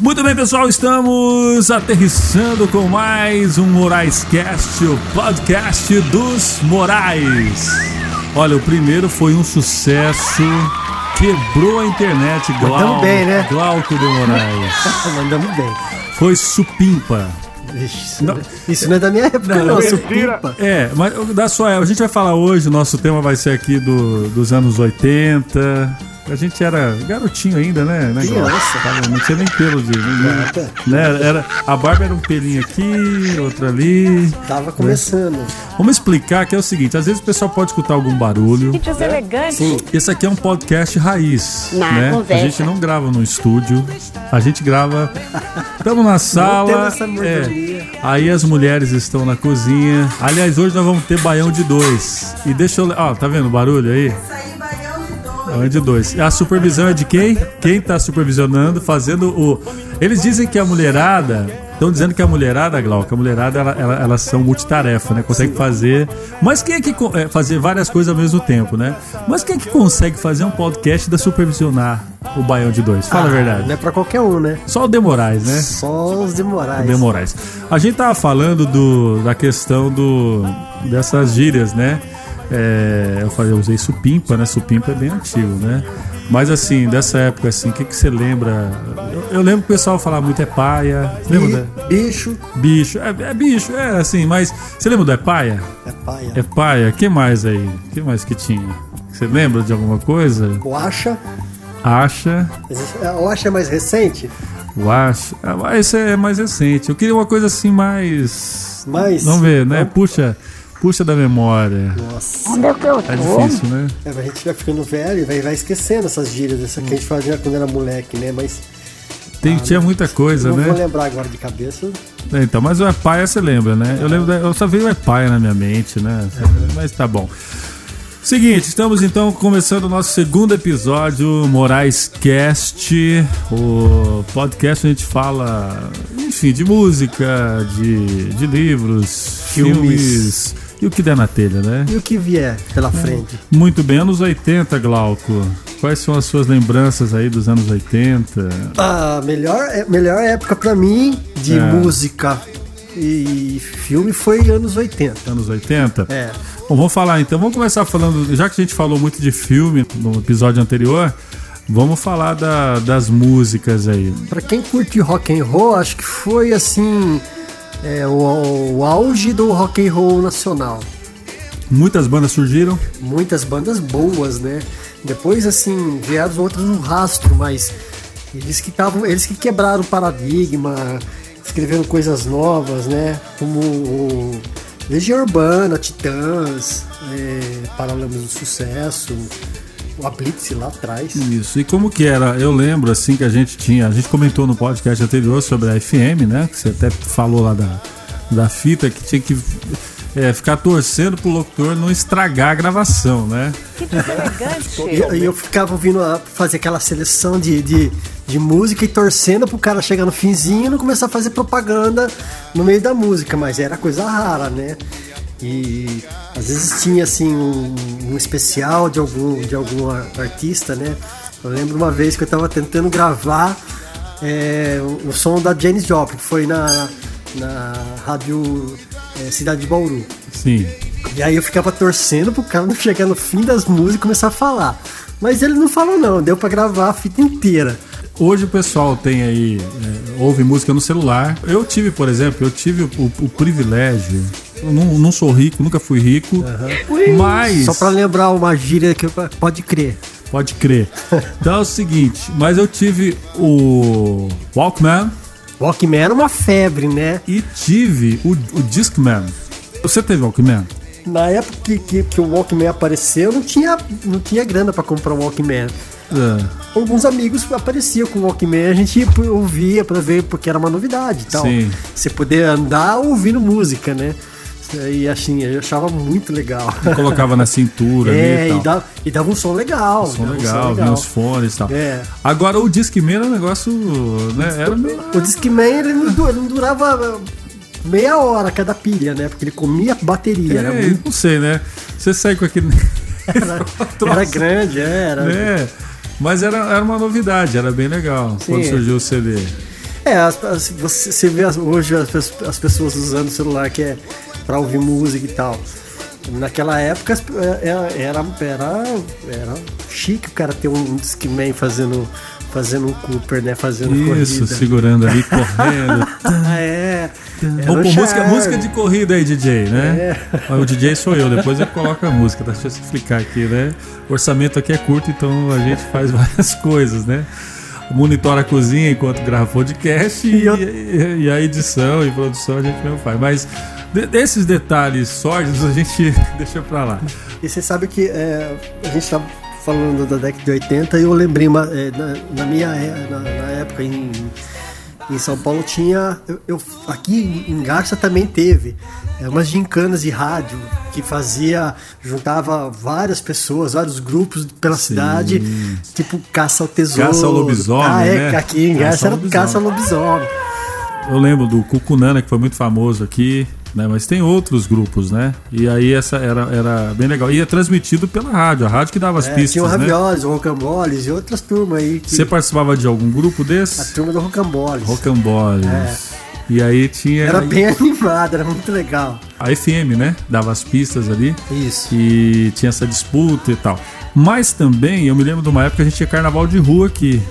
Muito bem, pessoal, estamos aterrissando com mais um Moraes Cast, o podcast dos Morais. Olha, o primeiro foi um sucesso, quebrou a internet, Glau... Mandamos bem, né? Glauco de Moraes. Mandamos bem. Foi supimpa. Isso, não, isso não é da minha época, não. não supimpa. É, mas da sua época. A gente vai falar hoje, o nosso tema vai ser aqui do, dos anos 80 a gente era garotinho ainda, né? né Criança. Não tinha nem pelo de. Né? né? Era, a barba era um pelinho aqui, outro ali. Tava começando. Né? Vamos explicar que é o seguinte: às vezes o pessoal pode escutar algum barulho. Vídeos elegantes. Sim. Esse aqui é um podcast raiz. Na né? Conversa. A gente não grava no estúdio. A gente grava. Estamos na sala. É, aí as mulheres estão na cozinha. Aliás, hoje nós vamos ter baião de dois. E deixa eu. Ó, tá vendo o barulho aí? É de dois. A supervisão é de quem? Quem tá supervisionando, fazendo o. Eles dizem que a mulherada. Estão dizendo que a mulherada, Glauca, a mulherada, ela, ela, elas são multitarefa, né? Consegue fazer. Mas quem é que. É, fazer várias coisas ao mesmo tempo, né? Mas quem é que consegue fazer um podcast da supervisionar o Baião de Dois? Fala ah, a verdade. Não é pra qualquer um, né? Só o Demorais, né? Só os Demorais. O Demorais. A gente tava falando do, da questão do, dessas gírias, né? É, eu falei, eu usei supimpa, né? Supimpa é bem antigo, né? Mas assim, dessa época, assim, o que, que você lembra? Eu, eu, lembro que o pessoal falava muito é paia. Você lembra? Bicho. Bicho. É, é, bicho, é assim, mas você lembra do é paia? É paia. É paia. que mais aí? que mais que tinha? Você lembra de alguma coisa? O acha. Acha. O acha é mais recente? O acha. Ah, esse é mais recente. Eu queria uma coisa assim mais. Mais. Vamos ver, né? Puxa. Puxa da memória. Nossa. Onde é que eu tô? É difícil, né? É, a gente vai ficando velho e vai, vai esquecendo essas gírias, essa que a gente fazia quando era moleque, né? Mas. Tem, ah, tinha muita coisa, não né? Não vou lembrar agora de cabeça. É, então, mas o Epaia você lembra, né? Eu lembro, eu só veio o Epaia na minha mente, né? Mas tá bom. Seguinte, estamos então começando o nosso segundo episódio, Moraes Cast, o podcast a gente fala, enfim, de música, de, de livros, filmes, filmes e o que der na telha, né? E o que vier pela frente. Muito bem, anos 80, Glauco. Quais são as suas lembranças aí dos anos 80? A melhor, é, melhor época para mim de é. música e filme foi anos 80. Anos 80? É. Bom, vamos falar então. Vamos começar falando, já que a gente falou muito de filme no episódio anterior, vamos falar da, das músicas aí. Para quem curte rock and roll, acho que foi assim é, o, o auge do rock and roll nacional. Muitas bandas surgiram? Muitas bandas boas, né? Depois, assim, vieram outros no rastro, mas eles que estavam, eles que quebraram o paradigma, escreveram coisas novas, né? Como o Legião Urbana, Titãs, é, Paralamas do Sucesso, o Ablitz lá atrás. Isso, e como que era? Eu lembro assim que a gente tinha, a gente comentou no podcast anterior sobre a FM, né? Que você até falou lá da, da fita que tinha que é, ficar torcendo pro locutor não estragar a gravação, né? Que deselegante. e eu, eu ficava ouvindo fazer aquela seleção de, de, de, música e torcendo pro cara chegar no finzinho e não começar a fazer propaganda no meio da música, mas era coisa rara, né? E às vezes tinha assim um, um especial de algum, de algum artista, né? Eu lembro uma vez que eu estava tentando gravar é, o, som da Janis Joplin, que foi na, na rádio é, Cidade de Bauru. Sim. E aí eu ficava torcendo pro cara chegar no fim das músicas e começar a falar. Mas ele não falou não, deu para gravar a fita inteira. Hoje o pessoal tem aí, é, ouve música no celular. Eu tive, por exemplo, eu tive o, o privilégio. Não, não, sou rico, nunca fui rico. Uhum. Mas. Só para lembrar uma gíria que pode crer. Pode crer. Então é o seguinte, mas eu tive o Walkman. Walkman era uma febre, né? E tive o, o Discman. Você teve Walkman? Na época que, que, que, o Walkman apareceu, não tinha, não tinha grana para comprar um Walkman. É. Alguns amigos apareciam com o Walkman, a gente ouvia para ver porque era uma novidade e tal. Sim. Você poder andar ouvindo música, né? E assim, eu achava muito legal. E colocava na cintura é, e, e, dava, e dava um som legal. Um som legal, um os fones e tal. É. Agora o Discman era um negócio. Né, era meio... O Discman ele não durava meia hora cada pilha, né? Porque ele comia bateria. É, era muito... Não sei, né? Você sai com aquele. Era, era grande, é, era. É. Mas era, era uma novidade, era bem legal Sim. quando surgiu o CD. É, as, as, você, você vê as, hoje as, as pessoas usando o celular que é pra ouvir música e tal. Naquela época é, é, era, era, era chique o cara ter um Discman fazendo, fazendo um Cooper, né? Fazendo Isso, corrida. segurando ali, correndo. é. Vamos pôr música, música de corrida aí, DJ, né? É. O DJ sou eu, depois eu coloco a música, deixa eu explicar aqui, né? O orçamento aqui é curto, então a gente faz várias coisas, né? Monitora a cozinha enquanto grava podcast e, e, e a edição e produção a gente mesmo faz. Mas desses detalhes sórdidos a gente deixa pra lá. E você sabe que é, a gente tá falando da década de 80 e eu lembrei uma, é, na, na, minha na, na época em, em São Paulo tinha eu, eu, aqui em Garça também teve é, umas gincanas de rádio que fazia juntava várias pessoas vários grupos pela Sim. cidade tipo caça ao tesouro caça ao lobisomem ah é né? aqui em Garça era caça ao lobisomem eu lembro do Cucunana que foi muito famoso aqui né? Mas tem outros grupos, né? E aí essa era, era bem legal. E é transmitido pela rádio, a rádio que dava as é, pistas. Tinha o Ravioles, né? o Rocamboles e outras turmas aí. Que... Você participava de algum grupo desses? A turma do Rocamboles. Rocamboles. É. E aí tinha. Era bem animado, era muito legal. A FM, né? Dava as pistas ali. Isso. E tinha essa disputa e tal. Mas também, eu me lembro de uma época que a gente tinha carnaval de rua aqui.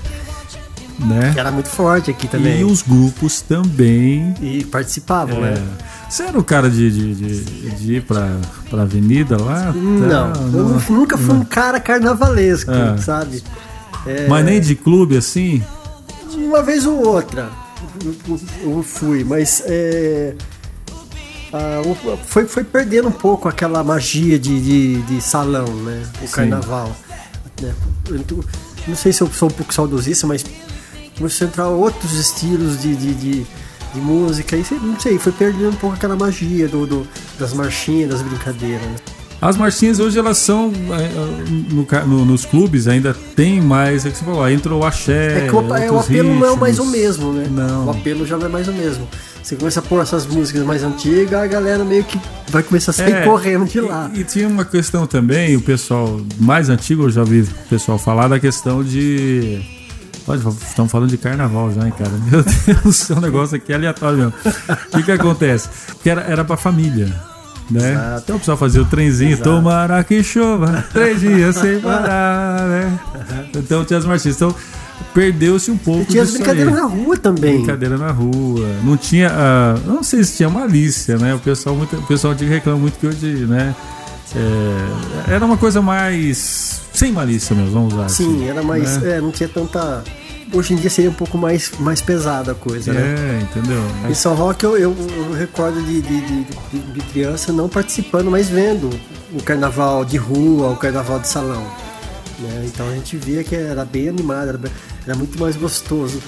Né? Que era muito forte aqui também. E os grupos também. E participavam, é. né? Você era o cara de, de, de, de, ir pra, pra avenida lá? Não, tá, eu não, nunca fui não. um cara carnavalesco, é. sabe? É... Mas nem de clube assim? Uma vez ou outra eu fui, mas é, foi, foi perdendo um pouco aquela magia de, de, de salão, né? O Sim. carnaval. Né? Não sei se eu sou um pouco saudosista, mas começou a entrar outros estilos de, de, de de música, e não sei, foi perdendo um pouco aquela magia do, do das marchinhas, das brincadeiras. Né? As marchinhas hoje elas são é, no, no, nos clubes ainda tem mais, é que você falou, entrou o axé. É que o, é, o apelo ritmos. não é mais o mesmo, né? Não. O apelo já não é mais o mesmo. Você começa a pôr essas músicas mais antigas, a galera meio que vai começar a sair é, correndo de lá. E, e, tinha uma questão também, o pessoal mais antigo, eu já vi o pessoal falar da questão de estamos falando de carnaval já, hein, cara? Meu Deus, o negócio aqui é aleatório mesmo. O que que acontece? Porque era, era pra família. Né? Exato. Então o pessoal fazia o trenzinho, Exato. tomara que chova, três dias sem parar, né? Então tinha as marchinhas. Então perdeu-se um pouco. E tinha as brincadeiras na rua também. Brincadeira na rua. Não tinha. Uh, não sei se tinha malícia, né? O pessoal, muito, o pessoal reclama muito que hoje, né? É, era uma coisa mais. sem malícia mesmo, vamos usar Sim, assim, era mais. Né? É, não tinha tanta hoje em dia seria um pouco mais, mais pesada a coisa, é, né? É, entendeu? Em São Roque eu, eu, eu recordo de, de, de, de, criança não participando, mas vendo o carnaval de rua, o carnaval de salão. Né? Então a gente via que era bem animado, era, era muito mais gostoso.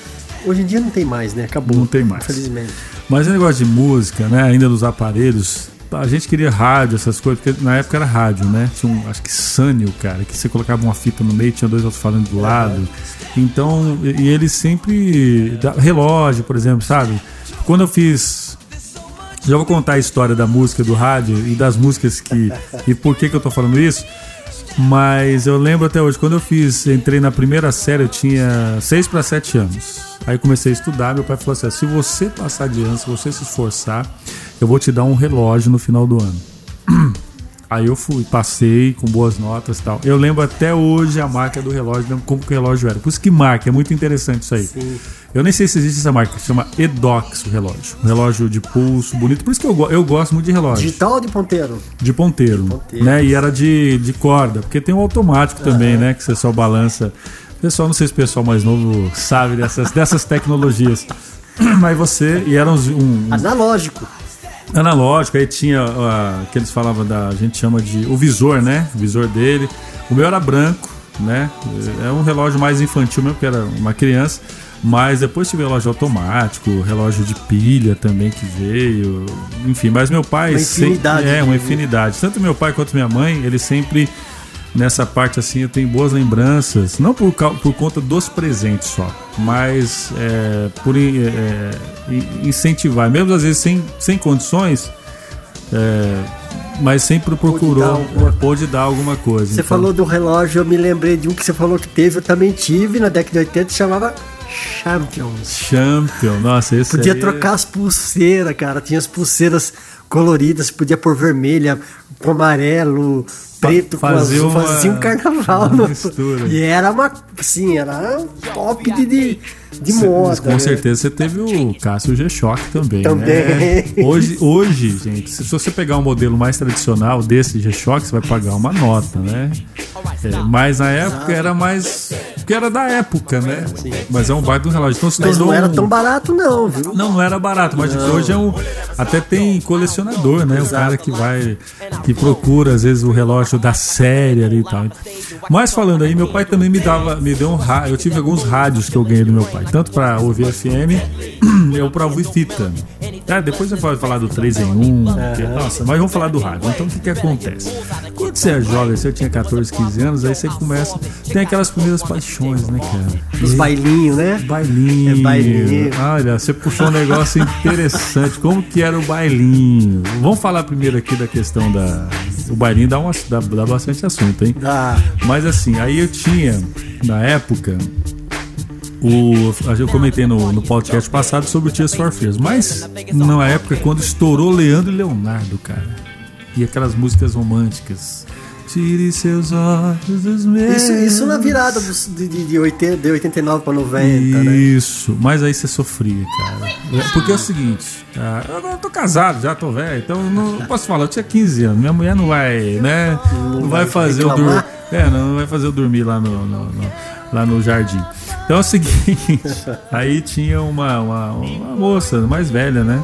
Hoje em dia não tem mais, né? Acabou. Não tem mais. Infelizmente. Mas o negócio de música, né? Ainda dos aparelhos, a gente queria rádio, essas coisas, porque na época era rádio, né? Tinha um, acho que Sânio, cara, que você colocava uma fita no meio, tinha dois outros falando do lado. Então, e ele sempre. Relógio, por exemplo, sabe? Quando eu fiz. Já vou contar a história da música do rádio e das músicas que. e por que, que eu tô falando isso. Mas eu lembro até hoje, quando eu fiz, entrei na primeira série, eu tinha 6 para 7 anos. Aí comecei a estudar, meu pai falou assim: se você passar de ano, se você se esforçar, eu vou te dar um relógio no final do ano. Aí eu fui, passei com boas notas e tal. Eu lembro até hoje a marca do relógio, como que o relógio era. Por isso que marca, é muito interessante isso aí. Sim. Eu nem sei se existe essa marca, chama Edox o relógio. Um relógio de pulso, bonito. Por isso que eu, eu gosto muito de relógio. Digital ou de ponteiro? De ponteiro. De ponteiro. Né? E era de, de corda, porque tem um automático também, né? Que você só balança. Pessoal, não sei se o pessoal mais novo sabe dessas, dessas tecnologias. Mas você, e era um, um. Analógico analógico, aí tinha uh, que eles falavam da, a gente chama de o visor, né? O visor dele. O meu era branco, né? É um relógio mais infantil mesmo, porque era uma criança. Mas depois tive relógio automático, relógio de pilha também que veio, enfim. Mas meu pai uma infinidade, sempre, é uma infinidade. Tanto meu pai quanto minha mãe, eles sempre nessa parte assim eu tenho boas lembranças, não por, por conta dos presentes só, mas é, por é, incentivar, mesmo às vezes sem, sem condições, é, mas sempre procurou, pôde dar, dar alguma coisa. Você então. falou do relógio, eu me lembrei de um que você falou que teve, eu também tive na década de 80, chamava Champions. Champion, nossa, esse Podia aí é- trocar as pulseiras, cara. Tinha as pulseiras coloridas, podia pôr vermelha com amarelo, preto com azul. uma- Fazia um carnaval. uma mistura. E era uma, assim, era um top de, de, de Cê- moda. Com né? certeza você teve o Cássio G-Shock também. Também. né? Hoje, hoje, gente, se você pegar um modelo mais tradicional desse G-Shock, você vai pagar uma nota, né? É, mas na época era mais. Porque era da época, né? Mas é um baita do relógio. Então se Mas não era um- tão barato, não, viu? Não, não era barato, mas hoje é um. Até tem colecionador, né? O cara que vai. que procura, às vezes, o relógio da série ali e tal. Mas falando aí, meu pai também me dava. me deu um rádio. Eu tive alguns rádios que eu ganhei do meu pai, tanto pra ouvir FM, eu pra ouvir fita. Ah, depois você pode falar do 3 em 1, porque, nossa, mas vamos falar do rádio. Então o que, que acontece? Quando você é jovem, se eu tinha 14, 15 anos, aí você começa. Tem aquelas primeiras paixões, né, cara? Os bailinhos, né? Bailinho. É bailinho. Olha, você puxou um negócio interessante. Como que era o bailinho? Vamos falar primeiro aqui da questão da. O bailinho dá, uma, dá, dá bastante assunto, hein? Da, Mas assim, aí eu tinha, na época, o, eu comentei no, no podcast passado sobre o Tears for Fears, mas na época quando estourou Leandro e Leonardo, cara, e aquelas músicas românticas. Tire seus olhos dos meus. isso, isso na virada dos, de, de, de, 80, de 89 para 90, né? Isso, mas aí você sofria, cara. Porque é o seguinte, ah, eu agora tô casado, já tô velho, então não não posso falar, eu tinha 15 anos, minha mulher não vai, né? Não, vai fazer eu dormir. É, não, não vai fazer eu dormir lá no, no- no- lá no jardim. Então é o seguinte, aí tinha uma, uma, uma moça mais velha, né?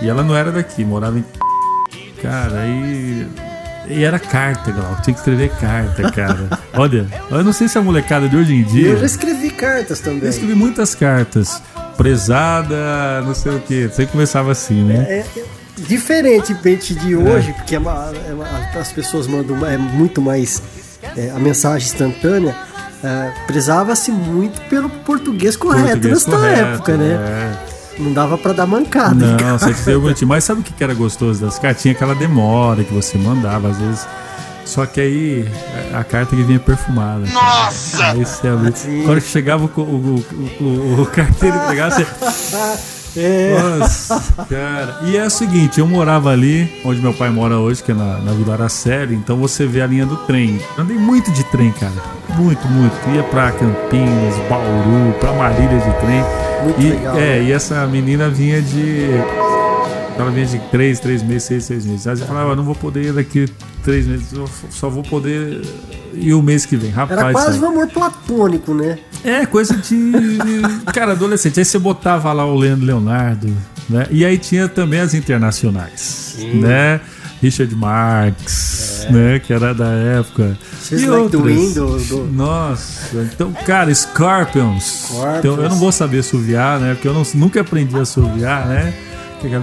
E ela não era daqui, morava em. Cara, aí. E era carta, Glauco. Tinha que escrever carta, cara. Olha, eu não sei se a molecada de hoje em dia. Eu já escrevi cartas também. Eu escrevi muitas cartas. Prezada, não sei o que. Sempre começava assim, né? É, é diferentemente de hoje, porque é uma- é uma- as pessoas mandam é muito mais é, a mensagem instantânea, é, prezava-se muito pelo português correto Português nessa correto, época, né? é. Não dava pra dar mancada. Não, você escreveu bonitinho. Mas sabe o que era gostoso das cartas? Tinha aquela demora que você mandava, às vezes. Só que aí a carta que vinha perfumada. Nossa! Aí você abria. Sim. Na hora que chegava o, o, o, o, o carteiro entregava, você. É, Nossa, cara. E é o seguinte, eu morava ali, onde meu pai mora hoje, que é na, na Vila Araceli, então você vê a linha do trem. Andei muito de trem, cara. Muito, muito. Ia pra Campinas, Bauru, pra Marília de trem. Muito e, legal, É, né? e essa menina vinha de. Ela vinha de três, três meses, seis, seis meses. Aí você falava, "Ah, não vou poder ir daqui três meses, eu só vou poder ir o mês que vem. Rapaz, era quase um amor platônico, né? É, coisa de. Cara, adolescente. Aí você botava lá o Leandro Leonardo, né? E aí tinha também as internacionais, né? Richard Marx, né? Que era da época. She's E Like outras. Do- do- Nossa, então, cara, Scorpions. Scorpions. Então, eu não vou saber assoviar, né? Porque eu não- nunca aprendi a assoviar, né? Fica...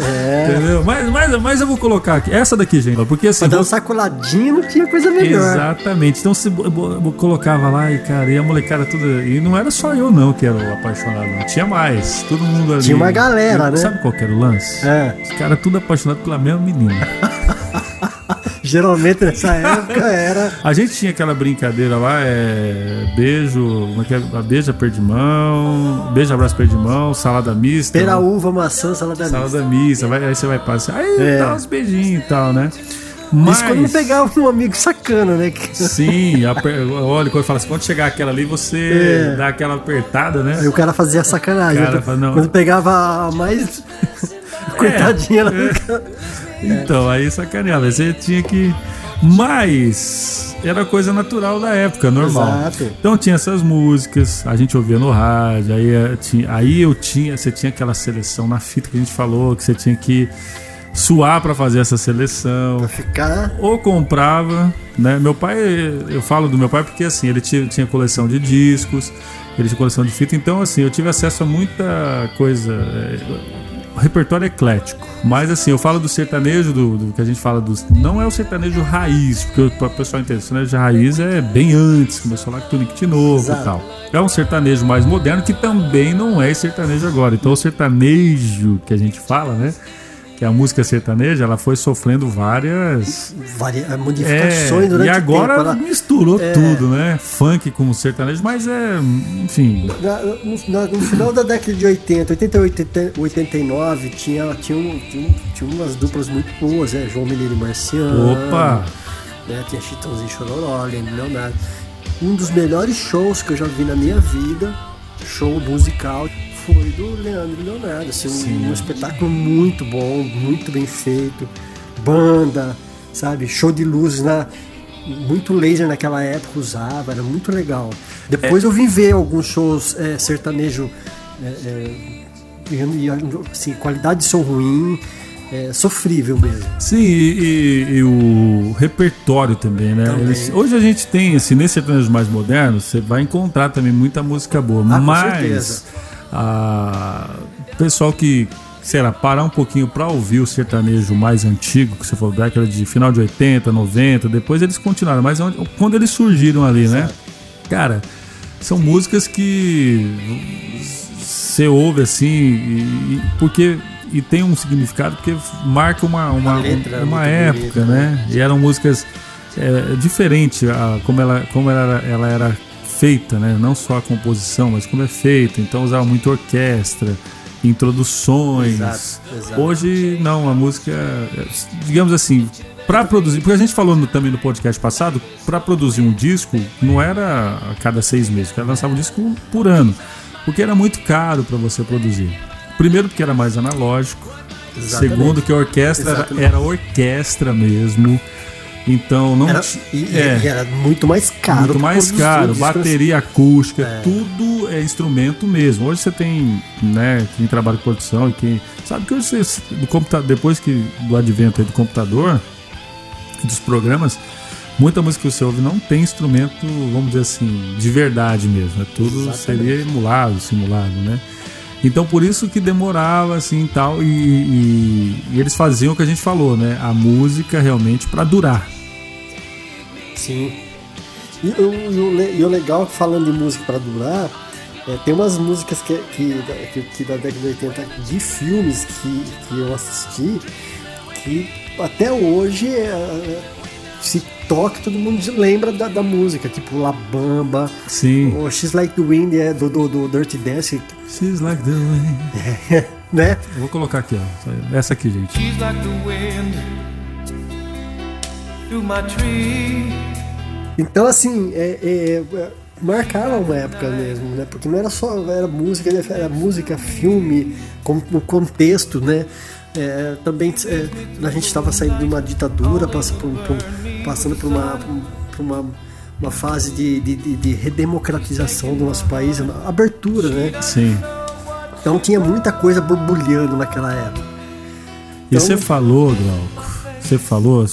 É. Entendeu? Mas, mas, mas eu vou colocar aqui. Essa daqui, gente. Porque assim. Pra dar um sacoladinho não tinha coisa melhor. Exatamente. Então bo- colocava lá e, cara, e a molecada toda. E não era só eu, não, que era o apaixonado, não. Tinha mais. Todo mundo ali. Tinha uma galera, E né? Sabe qual que era o lance? É. Os caras tudo apaixonados pela mesma menina. Geralmente nessa época era. A gente tinha aquela brincadeira lá, é. Beijo. Como é que é? Beija, perdimão. Beijo, abraço, perdimão. Salada mista. Pera, uva, maçã, salada mista. Salada mista. Vai, aí você vai passar. Aí É. dá uns beijinhos e tal, né? Mas. Isso quando não pegava um amigo sacana, né? Sim, aper- olha, quando fala assim, quando chegar aquela ali, você É. dá aquela apertada, né? Aí o cara fazia sacanagem. Cara, fala, não. Quando pegava a mais. Coitadinha, ela É. ficava- Então, aí sacaneava. Você tinha que. Mas era coisa natural da época, normal. Exato. Então tinha essas músicas, a gente ouvia no rádio, aí, eh, tinha, aí eu tinha, você tinha aquela seleção na fita que a gente falou, que você tinha que suar pra fazer essa seleção. ficar. ou comprava, né? Meu pai, eu falo do meu pai porque assim, ele tinha, tinha coleção de discos, ele tinha coleção de fita, então assim, eu tive acesso a muita coisa, é, repertório eclético. Mas assim, eu falo do sertanejo, do, do que a gente fala dos. Não é o sertanejo raiz, porque o pessoal entender, o sertanejo raiz é bem antes, começou lá com Tunique Novo Exato. e tal. É um sertanejo mais moderno que também não é sertanejo agora. Então o sertanejo que a gente fala, né? Que a música sertaneja ela foi sofrendo várias Varia, modificações é, durante e agora o tempo. Ela, misturou é, tudo, né? Funk com sertanejo, mas é, enfim. No, no, final da década de 80, 88, 89, tinha, tinha, tinha, tinha umas duplas muito boas, né? João Mineiro e Marciano. Opa! Né? Tinha Chitãozinho Chororó, Leonardo. Um dos melhores shows que eu já vi na minha vida, show musical, foi do Leandro Leonardo. Assim, um, um, espetáculo muito bom, muito bem feito. Banda, sabe? Show de luzes na. Muito laser naquela época usava, era muito legal. Depois é. eu vim ver alguns shows é, sertanejo. É, é assim, qualidade de som ruim, é, sofrível mesmo. Sim, e, e, e, o repertório também, né? Também. Eles, hoje a gente tem, assim, nesse sertanejo mais moderno, você vai encontrar também muita música boa, ah, mas pessoal que será parar um pouquinho para ouvir o sertanejo mais antigo, que você falou, década de final de 80, 90, depois eles continuaram, mas quando eles surgiram ali, né? Cara, são músicas que você ouve assim, e, porque e tem um significado porque marca uma, uma, uma época, bonita, né? né? E eram músicas é, diferentes a, como, ela, como ela, ela era feita, né? Não só a composição, mas como é feita. Então usava muito orquestra, introduções. Exato, exato. Hoje não, a música, digamos assim, para produzir, porque a gente falou no, também no podcast passado, para produzir um disco não era a cada seis meses, ela lançava um disco por ano, porque era muito caro para você produzir. Primeiro porque era mais analógico, Exatamente. segundo que a orquestra era, era orquestra mesmo. Então não era, e, é, e era muito mais caro. Muito mais caro, bateria acústica, é. tudo é instrumento mesmo. Hoje você tem, né, quem trabalha com produção e quem sabe que hoje você, do computador, depois que do advento do computador, dos programas, muita música que você ouve não tem instrumento, vamos dizer assim, de verdade mesmo. É tudo Exatamente. seria emulado, simulado, né? Então por isso que demorava assim tal e, e, e eles faziam o que a gente falou, né? A música realmente para durar. Sim. E, e, e, o legal, falando de música para durar, é, tem umas músicas que, que, que, que, da década de 80 de filmes que, que eu assisti que até hoje é, se toca, todo mundo lembra da, da música, tipo La Bamba, Sim. ou She's Like the Wind é, do, do, do Dirty Dance. She's Like the Wind. né? Eu vou colocar aqui, ó. Essa aqui, gente. She's like the wind through my tree. Então, assim, é, é, é, marcava uma época mesmo, né? Porque não era só era música, era música, filme, com o contexto, né? É, também é, a gente estava saindo de uma ditadura, passando por, por, passando por uma, por uma, uma fase de, de, de, redemocratização do nosso país, abertura, né? Sim. Então tinha muita coisa borbulhando naquela época. Então, e você falou, Glauco, você falou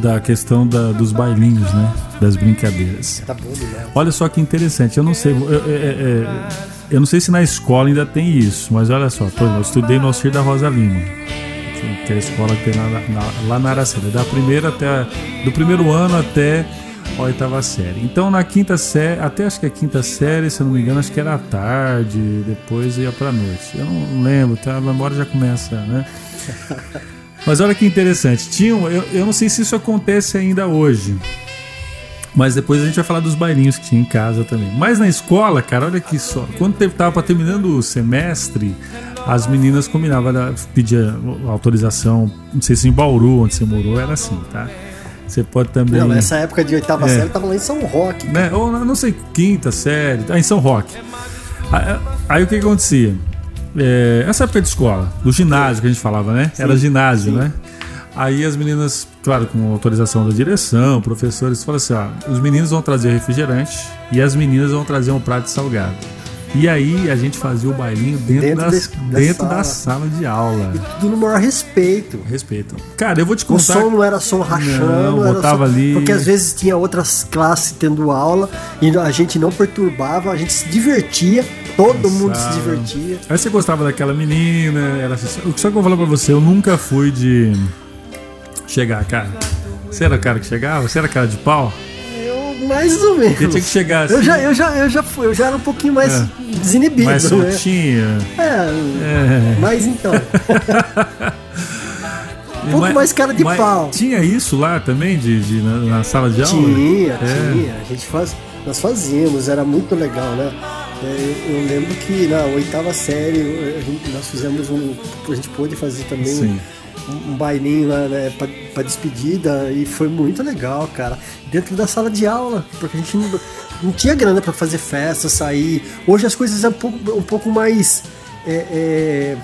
da questão da, dos bailinhos, né? Das brincadeiras. Tá bom, né? Olha só que interessante. Eu não sei, eu, eu, eu, eu, não sei se na escola ainda tem isso, mas olha só, por exemplo, eu estudei no Alcir da Rosa Lima, que é a escola que tem lá na, lá na Aracena, da primeira até do primeiro ano até a oitava série. Então na quinta série, até acho que a quinta série, se eu não me engano, acho que era à tarde, depois ia pra noite. Eu não lembro, tá? a memória já começa, né? Mas olha que interessante. Tinham, eu, eu não sei se isso acontece ainda hoje. Mas depois a gente vai falar dos bailinhos que tinha em casa também. Mas na escola, cara, olha que só. Quando tava terminando o semestre, as meninas combinavam, pedia autorização. Não sei se em Bauru, onde você morou, era assim, tá? Você pode também. Não, nessa época de oitava é. série tava lá em São Roque. Né? Ou não sei, quinta série, ah, em São Roque. Aí, aí o que, que acontecia? É, essa época de escola, do ginásio que a gente falava, né? Sim, Era ginásio, sim. né? Aí as meninas, claro, com autorização da direção, professores, falaram assim: ó, os meninos vão trazer refrigerante e as meninas vão trazer um prato de salgado. E aí a gente fazia o bailinho dentro, dentro, das, de, da, dentro sala. da, sala. de aula. E tudo no maior respeito. Respeito. Cara, eu vou te contar. O som não era som rachando. Não, botava som... ali. Porque às vezes tinha outras classes tendo aula e a gente não perturbava, a gente se divertia, todo Nossa. mundo se divertia. Aí você gostava daquela menina, era assim, só que eu vou falar pra você, eu nunca fui de chegar, cara. Você era o cara que chegava? Você era cara de pau? mais ou menos. Você tinha que chegar assim. Eu já, eu já, eu já fui, eu já era um pouquinho mais é. desinibido. Mais né? soltinho. Né? É, é, mas então. um pouco Mas- mais cara de pau. Tinha isso lá também, de, de- na, na sala de aula? Tinha, É. tinha. A gente faz, nós fazíamos, era muito legal, né? É, Eu, eu lembro que na oitava série a gente- nós fizemos um. A gente pôde fazer também Sim. um, um bailinho lá, né, pra, pra despedida e foi muito legal, cara. Dentro da sala de aula, porque a gente não, não tinha grana pra fazer festa, sair. Hoje as coisas é um pouco, um pouco mais. é, é,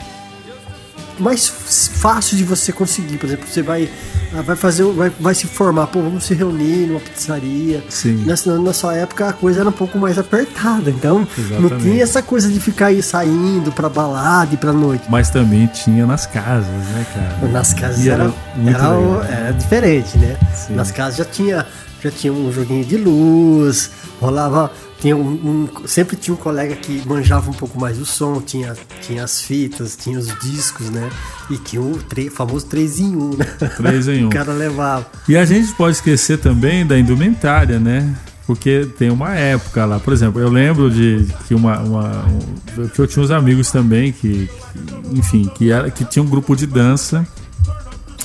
mais fácil de você conseguir. Por exemplo, você vai, ah, vai fazer, vai, vai se formar, pô, vamos se reunir numa pizzaria. Sim. Nessa, na sua época a coisa era um pouco mais apertada, então não Exatamente. tinha essa coisa de ficar aí saindo pra balada e pra noite. Mas também tinha nas casas, né, cara? Nas casas era, era, legal. era diferente, né? Sim. Nas casas já tinha, já tinha um joguinho de luz, rolava. Tinha um, um- sempre tinha um colega que manjava um pouco mais do som, tinha, tinha as fitas, tinha os discos, né? E tinha o tre- famoso 3 em 1, né? Três em um. o cara levava. E a gente pode esquecer também da indumentária, né? Porque tem uma época lá, por exemplo, eu lembro de que uma, uma um- que eu tinha uns amigos também que, que, enfim, que era que tinha um grupo de dança.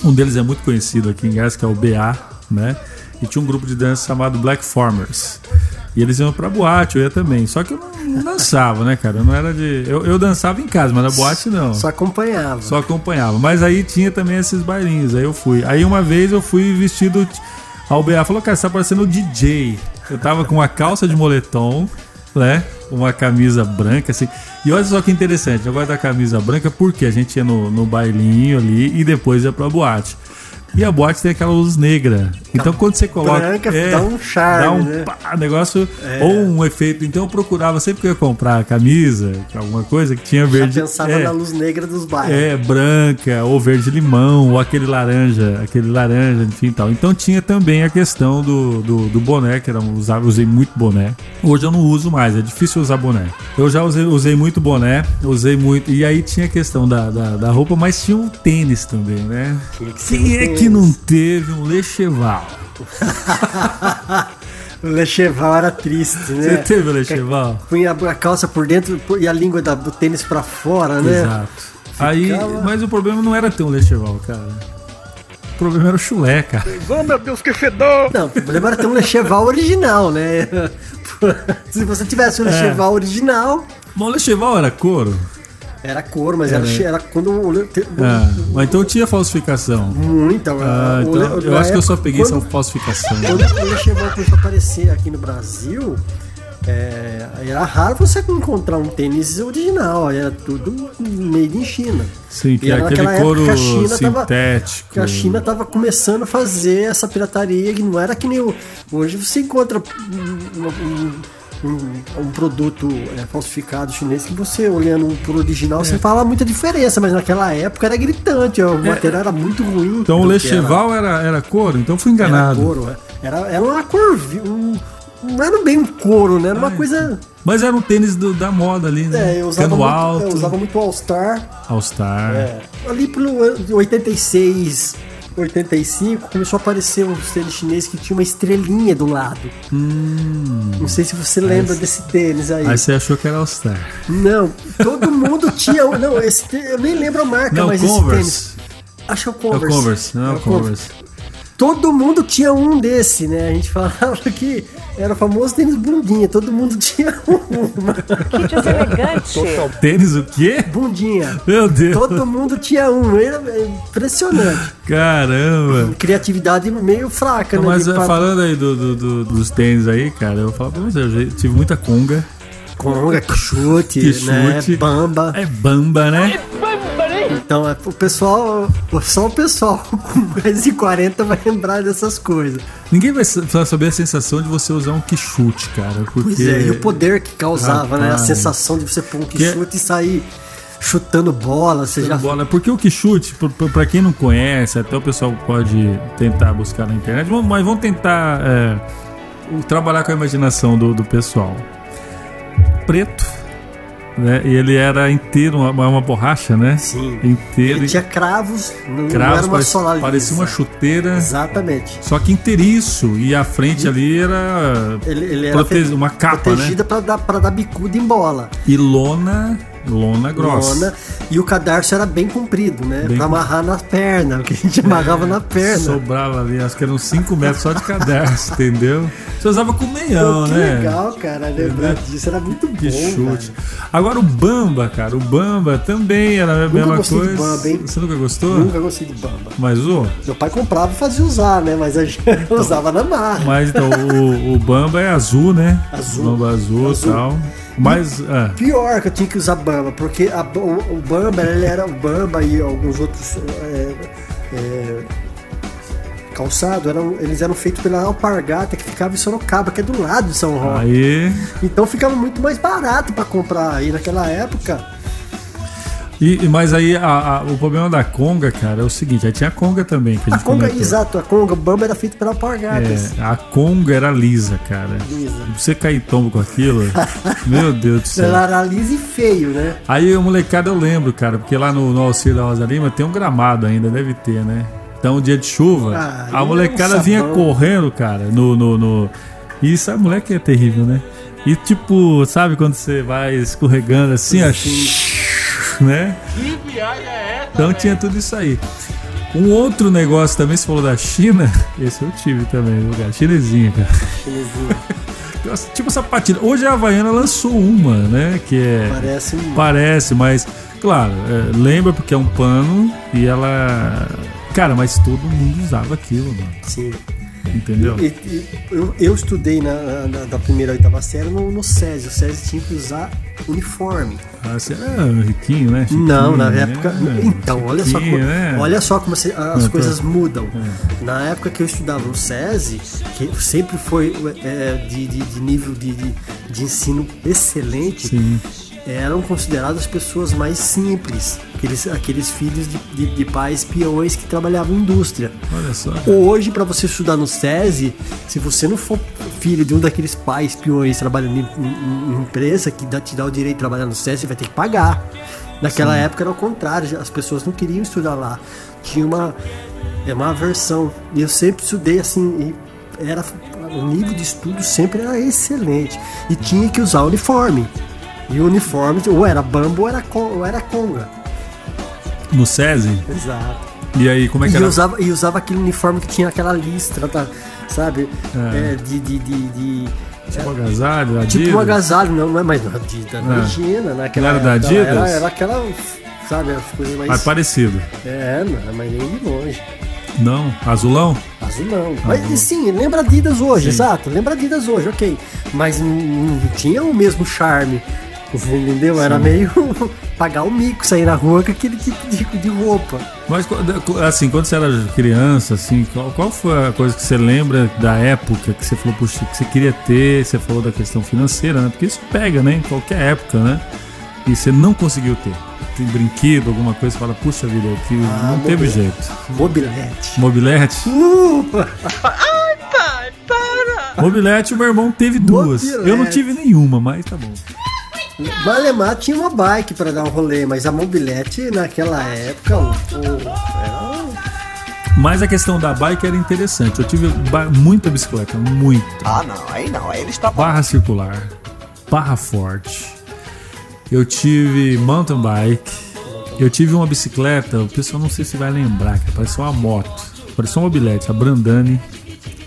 Um deles é muito conhecido aqui em Gás, que é o BA, né? E tinha um grupo de dança chamado Black Farmers. E eles iam pra boate, eu ia também. Só que eu não, dançava, né, cara? Eu não era de. Eu, eu dançava em casa, mas na boate não. Só acompanhava. Só acompanhava. Mas aí tinha também esses bailinhos. Aí eu fui. Aí uma vez eu fui vestido. A UBA falou, cara, você tá parecendo DJ. Eu tava com uma calça de moletom, né? Uma camisa branca, assim. E olha só que interessante, eu gosto da camisa branca porque a gente ia no, no bailinho ali e depois ia pra boate. E a boate tem aquela luz negra. Então quando você coloca. Branca dá um charme, Dá um né? pá, negócio. Ou um efeito. Então eu procurava, sempre que eu ia comprar a camisa, alguma coisa que tinha Já verde. pensava é, na luz negra dos bairros. é, branca, ou verde limão, ou aquele laranja, aquele laranja, enfim tal. Então tinha também a questão do, do, do boné, que era, um- usava, usei muito boné. Hoje eu não uso mais, é difícil usar boné. Eu já usei, usei muito boné, usei muito. E aí tinha a questão da, da, da roupa, mas tinha um tênis também, né? Tinha que ser Quem é tênis. Que não teve um Lecheval? O Lecheval era triste, né? Você teve o Lecheval? Punha a calça por dentro e a língua do tênis pra fora, né? Exato. Aí, Ficava- mas o problema não era ter um Lecheval, cara. O problema era o chulé, cara. Não, o problema era ter um Lecheval original, né? Se você tivesse É. um Lecheval original, Bom, o Lecheval era couro? Era cor, mas era, Era. era quando o Ah, mas então tinha falsificação. muita. Ah, então, eu acho que eu só peguei quando, essa falsificação. Quando o Lecheval começou a aparecer aqui no Brasil, é, era raro você encontrar um tênis original, era tudo made in China. Sim, que E era aquele couro que a China tava- sintético. Porque a China estava começando a fazer essa pirataria que não era que nem o, hoje você encontra um, um- um- um produto é, falsificado chinês que você olhando por original É. você fala muita diferença, mas naquela época era gritante, ó, o material era muito ruim. Então o que era- Lecheval era, era couro, então fui era, enganado. couro, é. era, era uma cor, um, não era bem um couro, né? Era uma Ah, coisa. Mas era um tênis do- da moda ali, né? É, eu usava, Cano muito, alto, eu usava muito All Star. All Star. É, ali de 86, 85, começou a aparecer uns tênis chineses que tinha uma estrelinha do lado. Não sei se você lembra desse tênis aí. Hum. Aí você achou que era All Star. Não, todo mundo tinha. um- Não, esse tê- eu nem lembro a marca, Não, mas esse Converse. tênis. Acho que é o É o Converse. Converse, não é É o Converse. Converse. Todo mundo tinha um desse, né? A gente falava que era o famoso tênis bundinha. Todo mundo tinha um. Que deselegante. Tênis o quê? Bundinha. Meu Deus. Todo mundo tinha um. Era impressionante. Caramba. Criatividade meio fraca, né? Mas eh, pa- falando aí do, do- do- dos tênis aí, cara, eu falar pra você, eu tive muita conga. Conga, chute, Que né? chute. Bamba. É bamba, né? Então, é, o pessoal, só o pessoal com mais de 40 vai lembrar dessas coisas. Ninguém vai sa- vai saber a sensação de você usar um quichute, cara. Porque... Pois é, e o poder que causava, né? A sensação de você pôr um Que- chute e sair chutando bola, você já... bola. Porque o quichute, pra quem não conhece, até o pessoal pode tentar buscar na internet, mas vamos tentar é, trabalhar com a imaginação do, do pessoal. Preto, né? E ele era inteiro, uma, uma borracha, né? Sim. Inteiro. Ele tinha cravos, não, cravos, era uma parecia, uma chuteira. Exatamente. Só que inteiriço. E a frente ali era Ele, ele era prote- uma capa, né? protegida pra, dar, pra dar bicuda em bola. E lona Lona grossa. Lona. E o cadarço era bem comprido, né? Bem pra amarrar na perna, porque a gente amarrava é, na perna. Sobrava ali, acho que eram 5 metros só de cadarço, entendeu? Você usava com meião, Pô, que né? legal, cara. Lembrar disso era muito bom. Que chute. Cara. Agora o Bamba, cara, o Bamba também era a mesma coisa. De Bamba, hein? Você nunca gostou? Nunca gostei de Bamba. Mas usou? Meu pai comprava e fazia usar, né? Mas a gente então, usava na marra. Mas então, o, o Bamba é azul, né? Azul. Bamba azul e tal. Mas. É. Pior que eu tinha que usar Bamba, porque a, o, o, Bamba, ele era o Bamba e alguns outros. É, é, calçado, eram, eles eram feitos pela Alpargata, que ficava em Sorocaba, que é do lado de São Roque. Aí. Então ficava muito mais barato para comprar aí naquela época. E, mas aí a, a, o problema da Conga, cara, é o seguinte, aí tinha a Conga também. Que a, a Conga, comentou. exato, a Conga, o Bamba era feito pela Alpargatas. É, a Conga era lisa, cara. Lisa. Você cair tombo com aquilo, meu Deus do céu. Ela era lisa e feio, né? Aí o molecada eu lembro, cara, porque lá no, no Alcir da Rosa Lima tem um gramado ainda, deve ter, né? Então, dia de chuva, ah, a molecada é um vinha correndo, cara, no, no, no... E isso, a moleque é terrível, né? E tipo, sabe quando você vai escorregando assim, ó, né? Que viagem é essa? Então tinha tudo isso aí. Um outro negócio também, você falou da China, esse eu tive também, cara. Chinesinha, cara. Chinesinha. tipo sapatilha. Hoje a Havaiana lançou uma, né? Que é. Parece. Parece, mas, claro, é, lembra porque é um pano e ela Cara, mas todo mundo usava aquilo, mano. Sim. Entendeu? E, e, eu, eu, estudei na, na, da primeira a oitava série no, no SESI. O SESI tinha que usar uniforme. Ah, você era riquinho, né? Chiquinho, não, na né? época. Né? Então, olha só como, né? olha só como as não, coisas tô... mudam. É. Na época que eu estudava no SESI, que sempre foi é, de, de, de, nível de, de, de ensino excelente. Sim eram consideradas pessoas mais simples, aqueles, aqueles filhos de, de, de pais peões que trabalhavam em indústria. Olha só. Hoje, para você estudar no SESI, se você não for filho de um daqueles pais peões trabalhando em, em, em empresa que dá, te dá o direito de trabalhar no SESI, vai ter que pagar. Naquela Sim. época era o contrário, as pessoas não queriam estudar lá. Tinha uma, é uma aversão. E eu sempre estudei assim, era, o nível de estudo sempre era excelente. E tinha que usar uniforme. E o uniforme, ou era bambu ou era, ou era conga. No SESI? Exato. E aí, como é que e era? Usava, e usava aquele uniforme que tinha aquela listra, tá, sabe? É. É, de. de, de, de tipo um agasalho, Adidas? Tipo um agasalho, não, não é mais da Adidas, é. imagina, naquela Não era da Adidas? Era, era aquela, sabe, as coisas mais... Mais parecido. É, não, mas nem de longe. Não, azulão? Azulão. Mas sim, lembra Adidas hoje, sim. exato, lembra Adidas hoje, ok. Mas não, não tinha o mesmo charme Entendeu? Sim. Era meio pagar o mico sair na rua com aquele tipo de, de, roupa. Mas assim, quando você era criança, assim, qual, qual, foi a coisa que você lembra da época que você falou, puxa, que você queria ter? Você falou da questão financeira, né? Porque isso pega, né? Em qualquer época, né? E você não conseguiu ter. Tem brinquedo, alguma coisa, você fala, puxa vida, que ah, não teve jeito. Mobilete. Mobilete? Uh! Ai, pai, para! Mobilete, o meu irmão teve duas. Mobilete. Eu não tive nenhuma, mas tá bom. Balemar tinha uma bike para dar um rolê, mas a mobilete naquela época o, era... Mas a questão da bike era interessante. Eu tive muita bicicleta, muito. Ah, não, aí não, aí ele está Barra circular, barra forte. Eu tive mountain bike. Eu tive uma bicicleta, o pessoal não sei se vai lembrar, que parecia uma moto. Parecia uma mobilete, a Brandani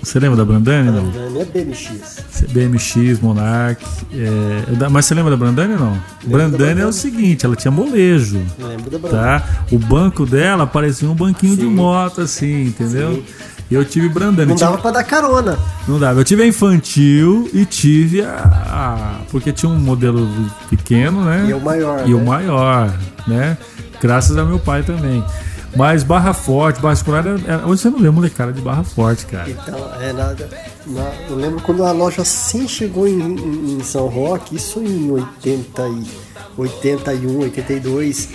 você lembra da Brandani? Não? Brandani é BMX. BMX, Monarch. É... Mas você lembra da Brandani ou não? Brandani é o seguinte, ela tinha molejo. Lembro da Brandani. Tá? O banco dela parecia um banquinho Sim. de moto, assim, entendeu? Sim. Eu tive Brandani. Não tive... dava pra dar carona. Não dava. Eu tive a infantil e tive a. a... Porque tinha um modelo pequeno, né? E o maior. E né? o maior, né? Graças ao meu pai também. Mas Barra Forte, Barra Escolar, hoje você não vê molecada de Barra Forte, cara. Então, é nada. Na, eu lembro quando a loja assim chegou em, em, em São Roque, isso em 80 e, 81, 82.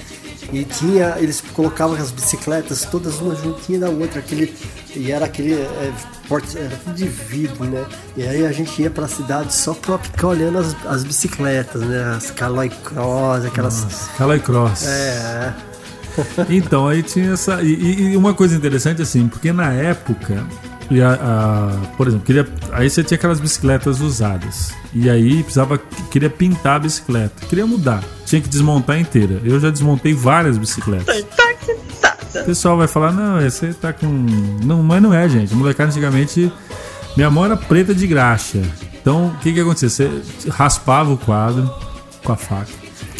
E tinha, eles colocavam as bicicletas todas uma juntinha da outra, aquele, e era aquele é, porte, era tudo de vidro, né? E aí a gente ia pra cidade só pra ficar olhando as, as bicicletas, né? As Caloi Cross, aquelas. Caloi Cross. É. então, aí tinha essa. E, e, uma coisa interessante, assim, porque na época E a, a- por exemplo, queria, aí você tinha aquelas bicicletas usadas. E aí precisava, queria pintar a bicicleta. Queria mudar. Tinha que desmontar inteira. Eu já desmontei várias bicicletas. O pessoal vai falar, não, você tá com. Não, mas não é, gente. Molecada antigamente. Minha mão era preta de graxa. Então, o que que acontecia? Você raspava o quadro com a faca.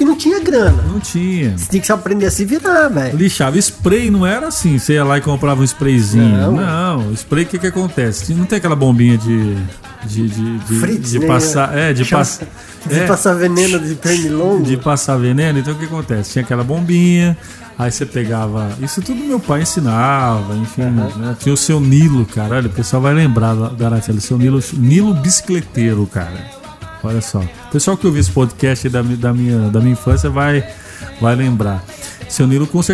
Porque não tinha grana. Não tinha. Você tinha que aprender a se virar, velho. Lixava spray, não era assim. Você ia lá e comprava um sprayzinho. Não. Não, spray, o que que acontece? Não tem aquela bombinha de. De, de, de, Fritz, de né? passar. É, de Chama- passar. De é, passar veneno de pernilongo. de passar veneno. Então o que acontece? Tinha aquela bombinha, aí você pegava. Isso tudo meu pai ensinava, enfim. né? Tinha o seu Nilo, cara. Olha, o pessoal vai lembrar da, da Araceli, seu Nilo, Nilo bicicleteiro, cara. Olha só. O pessoal que ouviu esse podcast da, da, minha, da minha infância vai, vai lembrar. Seu Nilo, colo-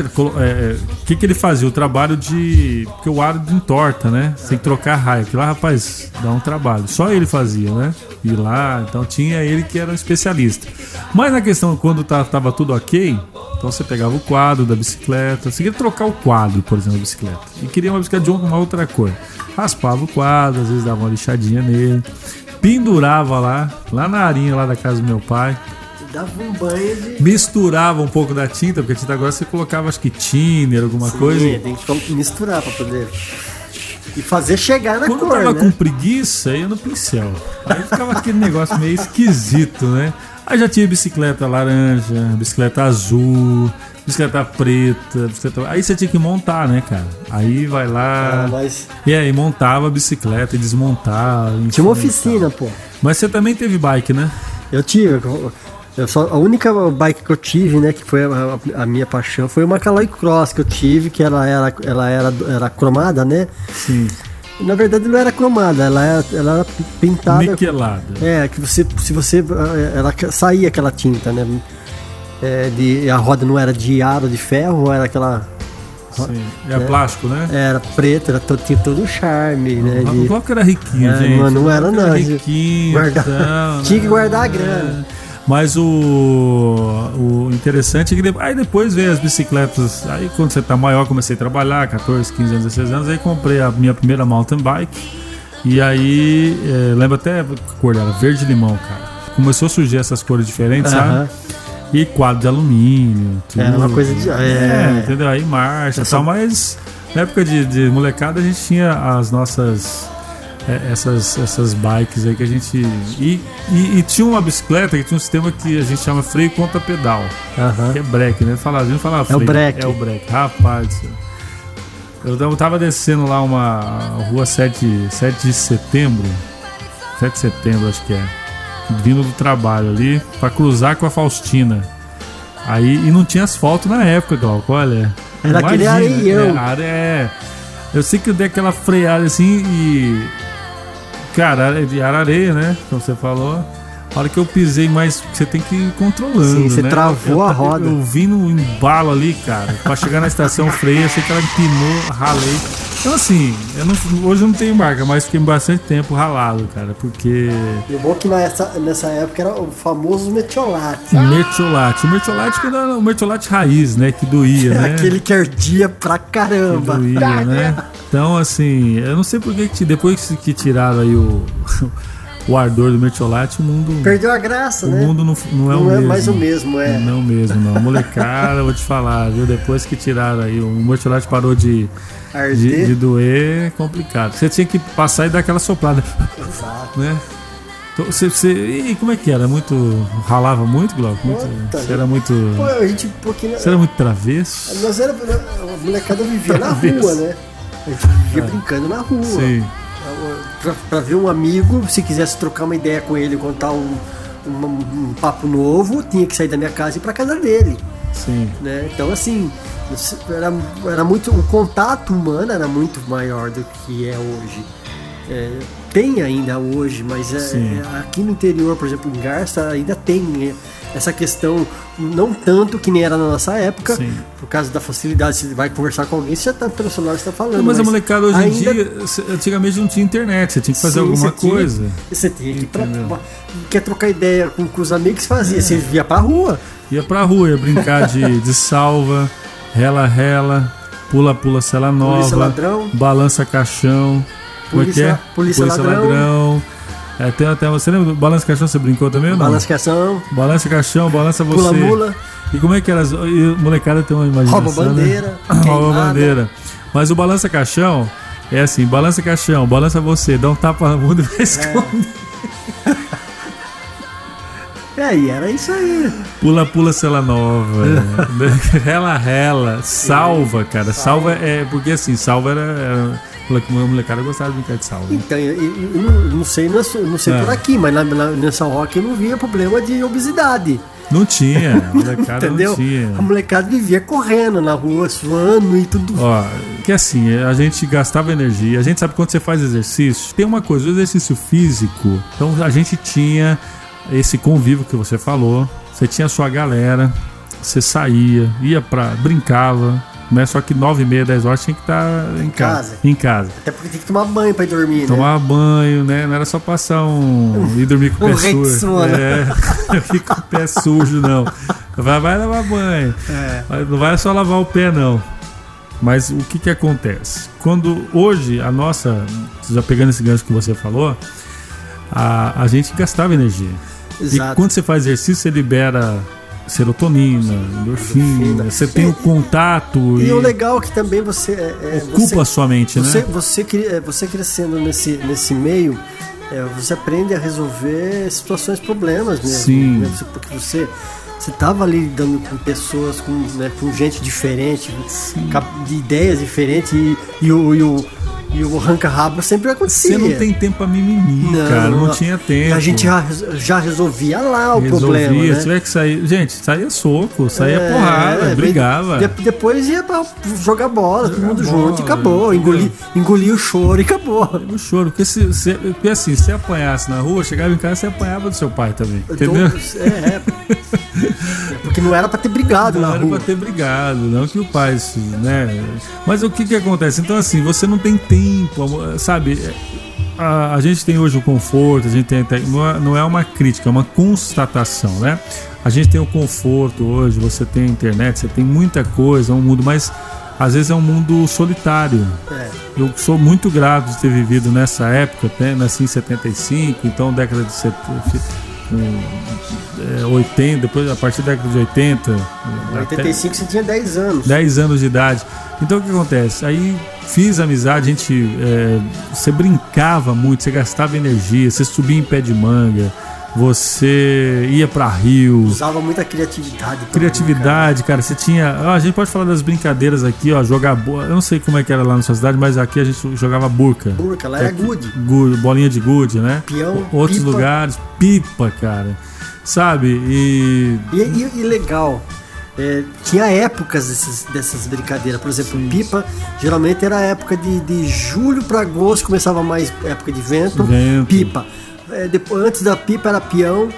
é, é, O que, que ele fazia? O trabalho de. Porque o aro entorta, né? Você tem que trocar raio. Aquilo lá, rapaz, dá um trabalho. Só ele fazia, né? Ir lá, então tinha ele que era um especialista. Mas na questão, quando tá- tava tudo ok, então você pegava o quadro da bicicleta. Você queria trocar o quadro, por exemplo, da bicicleta. E queria uma bicicleta de uma outra cor. Raspava o quadro, às vezes dava uma lixadinha nele. Pendurava lá, lá na arinha lá da casa do meu pai Dava um banho de. misturava um pouco da tinta, porque a tinta agora você colocava acho que thinner, alguma coisa. Sim, tem que misturar pra poder. E fazer chegar na Quando eu cor, tava né? com preguiça, ia no pincel. Aí ficava aquele negócio meio esquisito, né? Aí já tinha bicicleta laranja, bicicleta azul, bicicleta preta, bicicleta... Aí você tinha que montar, né, cara? Aí vai lá. Ah, mas E aí montava a bicicleta e desmontava. enfim, tinha uma oficina, pô. Mas você também teve bike, né? Eu tive. Eu só, a única bike que eu tive, né, que foi a, a minha paixão, foi uma Caloi Cross que eu tive, que ela era, ela era, era cromada, né? Sim. Na verdade não era cromada, ela era, ela era pintada. Niquelada. É, que você, se você, eh, ela saía aquela tinta, né? É, de, a roda não era de aro de ferro, era aquela, Sim. É, plástico, né? era preta, era todo, tinha todo o charme, né? O de- bloco era riquinho, É, gente. mano, não era não. riquinho. Guarda- tal, Tinha que né? guardar a grana. Mas o, o interessante é que de- aí depois veio as bicicletas. Aí quando você tá maior, comecei a trabalhar, 14, 15 anos, 16 anos, aí comprei a minha primeira mountain bike. E aí, é, lembro até a cor dela, verde limão, cara. Começou a surgir essas cores diferentes, sabe? E quadro de alumínio. Tudo. Era uma coisa de- É, é. entendeu? Aí marcha e tal, mas na época de, de molecada a gente tinha as nossas. É, Essas, essas bikes aí que a gente. E, e, e tinha uma bicicleta que tinha um sistema que a gente chama freio contra pedal. Aham. Que é break, né? Falar, a gente falava É o freio. break. É o break. Rapaz. Eu tava- descendo lá uma rua 7, 7 de setembro. 7 de setembro, acho que é. Vindo do trabalho ali, pra cruzar com a Faustina. Aí, e não tinha asfalto na época, Glauco, olha. Era aquele areião. É, é. Eu sei que eu dei aquela freada assim e. Cara, are- de era areia, né? Como você falou. A hora que eu pisei, mas você tem que ir controlando. Sim, você né? travou Eu- a roda. Eu, vim no embalo ali, cara. Pra chegar na estação freia, achei que ela empinou, ralei. Então, assim, eu não, hoje eu não tenho marca, mas fiquei bastante tempo ralado, cara. Porque. E o bom é que nessa, nessa época era o famoso metiolate. Mertiolate. O mertiolate que era o mertiolate raiz, né? Que doía, né? Aquele que ardia pra Que caramba. doía, né? Então, assim, eu não sei por que que depois que tiraram aí o, o ardor do mertiolate, o mundo. Perdeu a graça, O né? mundo não, não é o Não é mesmo. mais o mesmo, é. Não mesmo, não. Molecada, vou te falar, viu? Depois que tiraram aí, o mertiolate parou de, de, de doer, é complicado. Você tinha que passar e dar aquela soprada, Exato. né? Você, você, e como é que era? Muito. Ralava muito, Glauco? Muito, Puta, você era muito. Pô, a gente, porque Você era muito travesso? nós era, a molecada vivia na Travesso. rua, né? A gente vivia brincando na rua. Sim. Pra ver um amigo, se quisesse trocar uma ideia com ele, contar um, um, um papo novo, tinha que sair da minha casa e ir pra casa dele. Sim. né? Então, assim, era, era muito. O contato humano era muito maior do que é hoje. É, tem ainda hoje, mas é- é, aqui no interior, por exemplo, em Garça, ainda tem é, essa questão, não tanto que nem era na nossa época, Sim. por causa da facilidade, você vai conversar com alguém, você já tá pelo celular, você tá falando. Mas, a molecada hoje ainda- em dia, antigamente não tinha internet, você tinha que fazer Sim, alguma você tinha- coisa. Você tinha que ir pra, quer trocar ideia com, com os amigos, fazia, É. você via pra rua. Ia pra rua, ia brincar de, de salva, rela, rela, pula, pula, cela Polícia nova, ladrão. balança caixão. É que é? Polícia, Polícia Ladrão. Ladrão. É, tem até, você lembra do Balança Caixão? Você brincou também ou não? Balança Cação, Balança Caixão, Balança Você. Pula Mula, E como é que era? as- E o molecada tem uma imaginação. Rouba Bandeira, Né? Rouba. Bandeira. Mas o Balança Caixão é assim: Balança Caixão, balança você, dá um tapa na bunda e vai esconder. É, e era isso aí. Pula, pula, cela nova. rela, rela. Salva, cara. Salva é. Porque assim, salva era. era a molecada gostava de brincar de salva. Então, eu, eu- não, não sei, não sei, não sei É. por aqui, mas na, na, nessa rock eu não via problema de obesidade. Não tinha, a molecada Entendeu? não tinha. A molecada vivia correndo na rua, suando e tudo. Ó, que assim, a gente gastava energia. A gente sabe quando você faz exercício, tem uma coisa, o exercício físico. Então a gente tinha esse convívio que você falou. Você tinha a sua galera, você saía, ia pra. brincava. Né? Só que 9 e meia, 10 horas tinha que estar em casa. casa. Em casa. Até porque tem que tomar banho pra ir dormir, né? Tomar banho, né? Não era só passar um. e dormir com o Um pé sujo. É, dormir com o pé sujo, não. Vai, vai lavar banho. É. Não vai só lavar o pé, não. Mas o que que acontece? Quando hoje a nossa, já pegando esse gancho que você falou, a, a gente gastava energia. E Exato. quando você faz exercício, você libera serotonina, endorfina, você tem o contato E e, o legal é que também você. É, é, ocupa você, a sua mente, você, né? você, cre- é, você crescendo nesse, nesse meio, é, você aprende a resolver situações, problemas mesmo. Sim. né? Você- Porque você. Você tava ali lidando com pessoas, com, né, com gente diferente, cap- de ideias diferentes, e, e o, e o, e o arranca-rabo sempre acontecia. Você não tem tempo pra mimimi, cara. Não, tinha tempo. A gente já, já resolvia lá o Resolvia, problema. se Né? tiver que sair. Gente, saía soco, saía É, porrada, é, brigava. de- depois ia pra jogar bola, todo mundo bola, junto e acabou. entendeu? Engolir engoli o choro e acabou. O choro, porque, se, se- porque assim, se você apanhasse na rua, chegava em casa, você apanhava do seu pai também. Entendeu? Todos- é, Porque não era pra ter brigado Não na era rua. pra ter brigado, não que o pai, se- né? Mas o que que acontece? Então, assim, você não tem tempo, sabe? A, a gente tem hoje o conforto, a gente tem. Não é, não é uma crítica, é uma constatação, né? A gente tem o conforto hoje, você tem a internet, você tem muita coisa, é um mundo, mas às vezes é um mundo solitário. É. Eu sou muito grato de ter vivido nessa época, né? nasci em 75, então década de 70, um, é, 80, depois a partir da década de 80, Em até 85 você tinha 10 anos. 10 anos de idade. Então o que acontece? Aí fiz amizade, a gente. é, você brincava muito, você gastava energia, você subia em pé de manga, você ia pra rio. Usava muita criatividade. Criatividade, cara, você tinha. a gente pode falar das brincadeiras aqui, ó, jogar boa. Eu não sei como é que era lá na sua cidade, mas aqui a gente jogava burca. Burca, lá era good. Gu- bolinha de gude, né? Peão, Outros pipa. lugares, pipa, cara. Sabe? E. E, e- e legal, é, tinha épocas desses- dessas brincadeiras. Por exemplo, pipa, geralmente era época de, de julho para agosto, começava mais época de vento. Vento. Pipa. É, depois, antes da pipa era peão.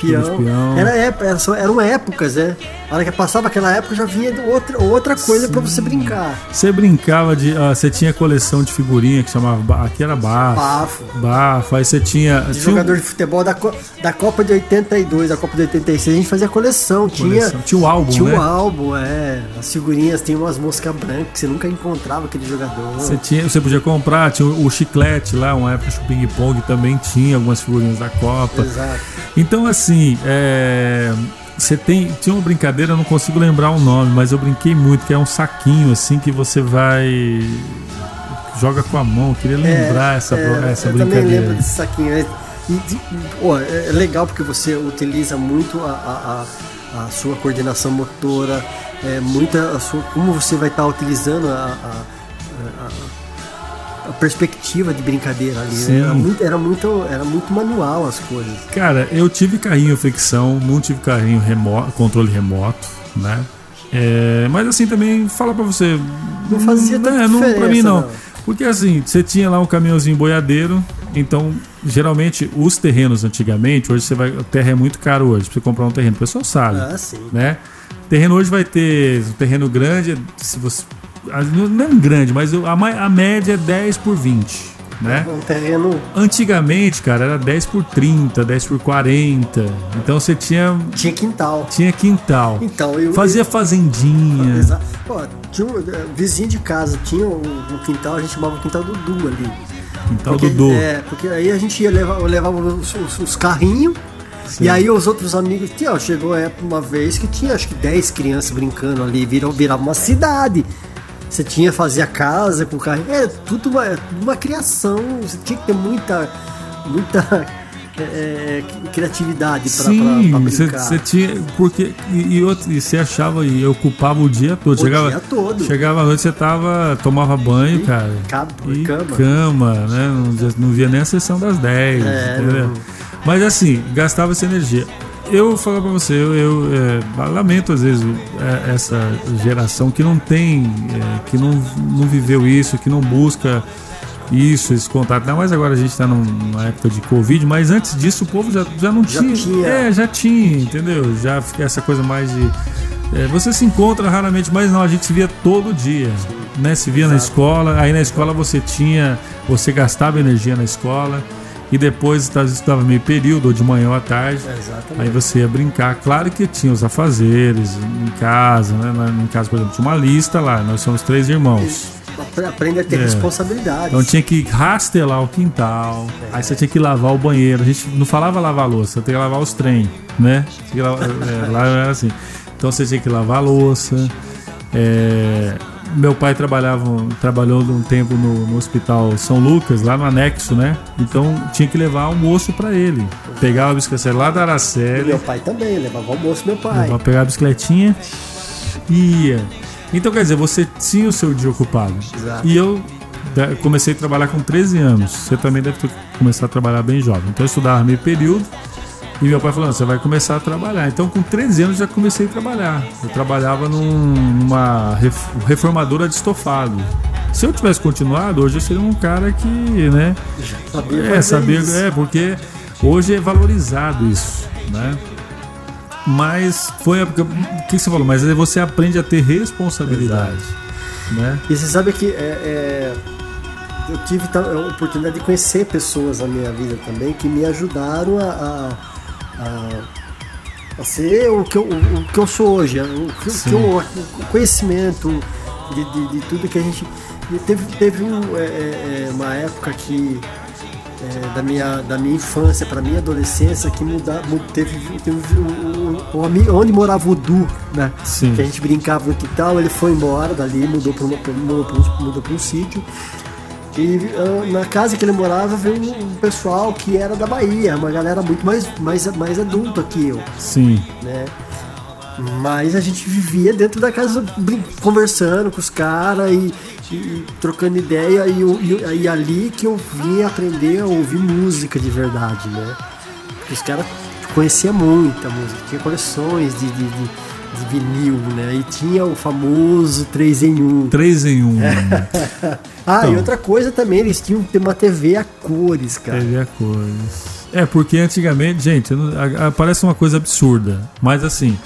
Peão. Era era eram épocas, né? A hora que passava aquela época já vinha outra, outra coisa para você brincar. Você brincava de. ah, você tinha coleção de figurinha que chamava. Aqui era bafo. Bafo. Bafo. Aí você tinha. De tinha um- jogador de futebol da, da Copa de 82, da Copa de 86, a gente fazia coleção. Tinha, coleção. Tinha o álbum, tinha né? o álbum, é. As figurinhas, tem umas moscas brancas que você nunca encontrava aquele jogador. Você, tinha, você podia comprar, tinha o chiclete lá, uma época o Ping Pong também tinha algumas figurinhas da Copa. Exato. Então, assim, é, você tem. Tinha uma brincadeira, eu não consigo lembrar o nome, mas eu brinquei muito, que é um saquinho assim que você vai. Joga com a mão, eu queria lembrar essa, É, essa eu também brincadeira. lembro desse saquinho. É, e, é é legal porque você utiliza muito a, a- a- a sua coordenação motora, é, muita a sua, como você vai estar utilizando a, a- a- a perspectiva de brincadeira ali. né? Sim. Era, muito, era, muito, era muito manual as coisas. Cara, eu tive carrinho fricção, não tive carrinho remoto, controle remoto, né? É, mas assim também, fala pra você. Não fazia tanta é, não, Pra mim não. não. Porque assim, você tinha lá um caminhãozinho boiadeiro, então geralmente os terrenos antigamente, hoje você vai. O terra é muito caro hoje, pra você comprar um terreno, o pessoal sabe Ah, sim. né? Terreno hoje vai ter um terreno grande, se você não é grande, mas a, a média é 10 por 20, né? Um terreno. Antigamente, cara, era 10 por 30, 10 por 40. Então você tinha Tinha quintal. tinha quintal. Então, eu. Fazia fazendinha. Exato. Pô, tinha um eh, vizinho de casa, tinha um, um quintal, a gente chamava o quintal do Du ali. Quintal porque, Dudu. É, porque aí a gente ia levar, eu levava os, os, os carrinhos. E aí os outros amigos, tinha, chegou uma vez que tinha acho que 10 crianças brincando ali, virou, virava uma cidade. Você tinha fazer a casa com carrinho. É tudo uma, uma criação. Você tinha que ter muita. muita é, criatividade para brincar. Você tinha. Porque. E, e, outro, e você achava e ocupava o dia todo. O chegava, dia todo. Chegava à noite, você tava. tomava banho, E cara. cama, E cama. cama, né? Não, não via nem a sessão das 10. É, Mas assim, gastava essa energia. Eu falo pra você, eu, eu, é, lamento às vezes é, essa geração que não tem, é, que não, não viveu isso, que não busca isso, esse contato. Ainda mais agora a gente tá num- numa época de Covid, mas antes disso o povo já, já não Já tinha. tinha. É, já tinha, entendeu? Já fica essa coisa mais de. é, você se encontra raramente, mas não, a gente se via todo dia. Né? Se via na Exato. escola, aí na escola você tinha. Você gastava energia na escola. E depois tá, estava meio período, ou de manhã ou à tarde. É, exatamente. Aí você ia brincar. Claro que tinha os afazeres em casa, né? Em casa, por exemplo, tinha uma lista lá. Nós somos três irmãos. Apre- Aprende a ter É. responsabilidade. Então tinha que rastelar o quintal. Aí você tinha que lavar o banheiro. A gente não falava lavar a louça, tem que lavar os trem, né? Tinha lavar- é, lá era assim. Então você tinha que lavar a louça. É, meu pai trabalhava, trabalhou um tempo no, no hospital São Lucas, lá no anexo, né? Então tinha que levar almoço pra ele. Pegava a bicicleta lá da E Araceli, meu pai também, levava almoço meu pai. Levava pegar a bicicletinha e ia. Então, quer dizer, você tinha o seu dia ocupado. Exato. E eu comecei a trabalhar com 13 anos. Você também deve ter começado a trabalhar bem jovem. Então, eu estudava meio período. E meu pai falou: "Não, você vai começar a trabalhar. Então, com 13 anos, já comecei a trabalhar. Eu trabalhava num- numa ref- reformadora de estofado. Se eu tivesse continuado, hoje eu seria um cara que, né? Sabia É, saber, isso. é, porque hoje é valorizado isso, né? Mas foi a época. O que você falou? Mas você aprende a ter responsabilidade, né? E você sabe que é, é, eu tive a oportunidade de conhecer pessoas na minha vida também que me ajudaram a, a, a- ser o que, eu, o, que eu sou hoje, o, que, o que eu, o conhecimento de, de, de tudo que a gente. Teve, teve um, é, é, é, uma época que é, da, minha, da minha infância para minha adolescência que muda, mu- teve, teve o ami- onde morava o Du, né? Sim. Que a gente brincava no quintal, ele foi embora dali, mudou para mudou pra um, mudou pra um sítio. E ah, na casa que ele morava veio um, pessoal que era da Bahia, uma galera muito mais, mais, mais adulta que eu, Sim. né? Mas a gente vivia dentro da casa conversando com os caras e, e trocando ideia e, e, e ali que eu vim aprender a ouvir música de verdade, né? Porque os caras conheciam muita música, tinha coleções de, de, de, de vinil, né? E tinha o famoso 3 em 1. Três em um. Ah, e Então. outra coisa também, eles tinham uma TV a cores, cara. Teve a coisa. É, porque antigamente, gente, parece uma coisa absurda, mas assim,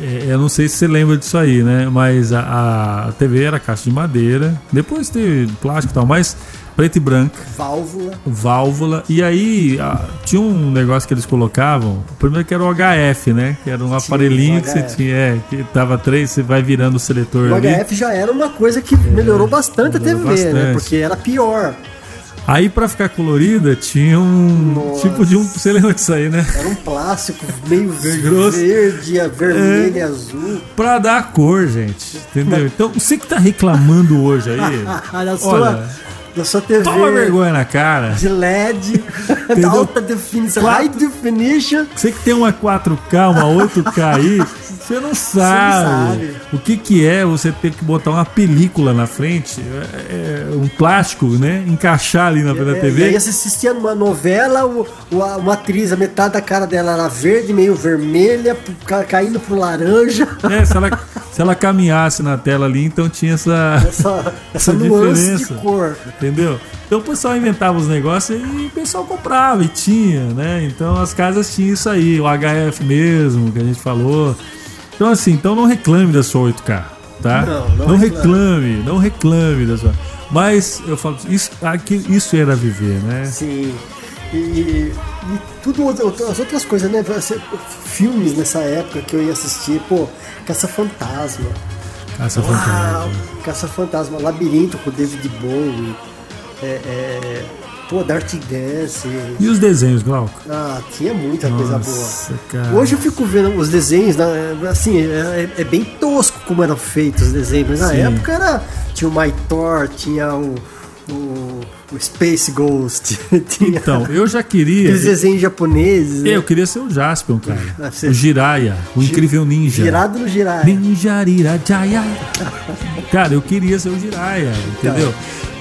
é, eu não sei se você lembra disso aí, né? Mas a, a TV era caixa de madeira, depois teve plástico e tal, mas preto e branco, Válvula. válvula, e aí a- tinha um negócio que eles colocavam, o primeiro que era o HF, né? Que era um aparelhinho o que você tinha, é, que tava três, você vai virando o seletor O ali. HF já era uma coisa que melhorou bastante a TV, né? bastante. Porque era pior. Aí pra ficar colorida tinha um Nossa. tipo de um, você lembra disso aí, né? Era um plástico meio grosso. verde, vermelho É. azul. Pra dar cor, gente. Entendeu? Então, você que tá reclamando hoje aí, da sua, sua TV toma vergonha na cara. de LED, Entendeu? alta definição, high definition. Você que tem uma 4K, uma 8K aí, você não sabe, sabe. o que que é você ter que botar uma película na frente, é, é, um plástico, né? Encaixar ali na frente da É, e TV. aí você assistia numa novela, o- o- a- uma atriz, a metade da cara dela era verde, meio vermelha, ca- caindo pro laranja. É, se ela, se ela caminhasse na tela ali, então tinha essa, Essa, Essa essa nuance de diferença. cor. Entendeu? Então o pessoal inventava os negócios e o pessoal comprava e tinha, né? Então as casas tinham isso aí, o HF mesmo, que a gente falou. Então assim, então não reclame da sua 8K, tá? Não, não reclame, não reclame da sua. Mas eu falo, isso, aqui, isso era viver, né? Sim. E, e- e tudo as outras coisas, né? Filmes nessa época que eu ia assistir, pô, Caça-Fantasma. Essa Uau! fantasia. Caça-Fantasma, Labirinto com o David Bowie. É, é, pô, Dark Dance. E os desenhos, Glauco? Ah, tinha muita coisa Nossa, boa. cara. Hoje eu fico vendo os desenhos, né, assim, é, é bem tosco como eram feitos os desenhos, mas na Sim. época era, tinha o Maitor, tinha o, o, o Space Ghost, tinha Então, eu já queria. aqueles desenhos japoneses. né? Eu queria ser o Jaspion, cara. Ah, você- O Jiraiya, o incrível ninja. Girado no girar. Ninja Jaya. Cara, eu queria ser o Jiraiya, entendeu?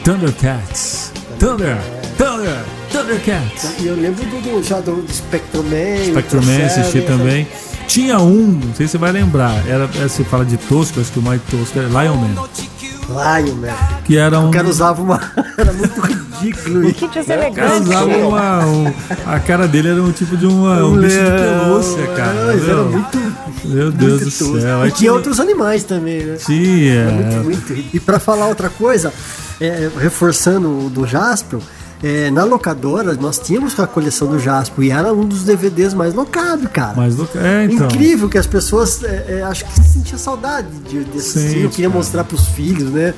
Thundercats. Thunder, Thunder, Thundercats. E eu lembro do, do, já do, Man. Spectrum Man assisti também. Tinha um, não sei se você vai lembrar, era, é, você fala de tosco, acho que o mais tosco era Lion Man, Lion Man. que era um... O cara usava uma. Era muito ridículo. Que O deselegante. usava uma, um- a cara dele era um tipo de uma, um bicho de pelúcia, cara. Mas era meu. muito. Meu Deus muito do tosco. céu. E tinha outros animais também, né? Tinha. Muito, muito. E pra falar outra coisa, é, reforçando o do Jaspion, é, na locadora nós tínhamos a coleção do Jaspion e era um dos DVDs mais locados, cara. Do é, então. Incrível que as pessoas, é, é, acho que sentiam saudade de, de assistir. Sente, Eu queria cara. mostrar pros filhos, né?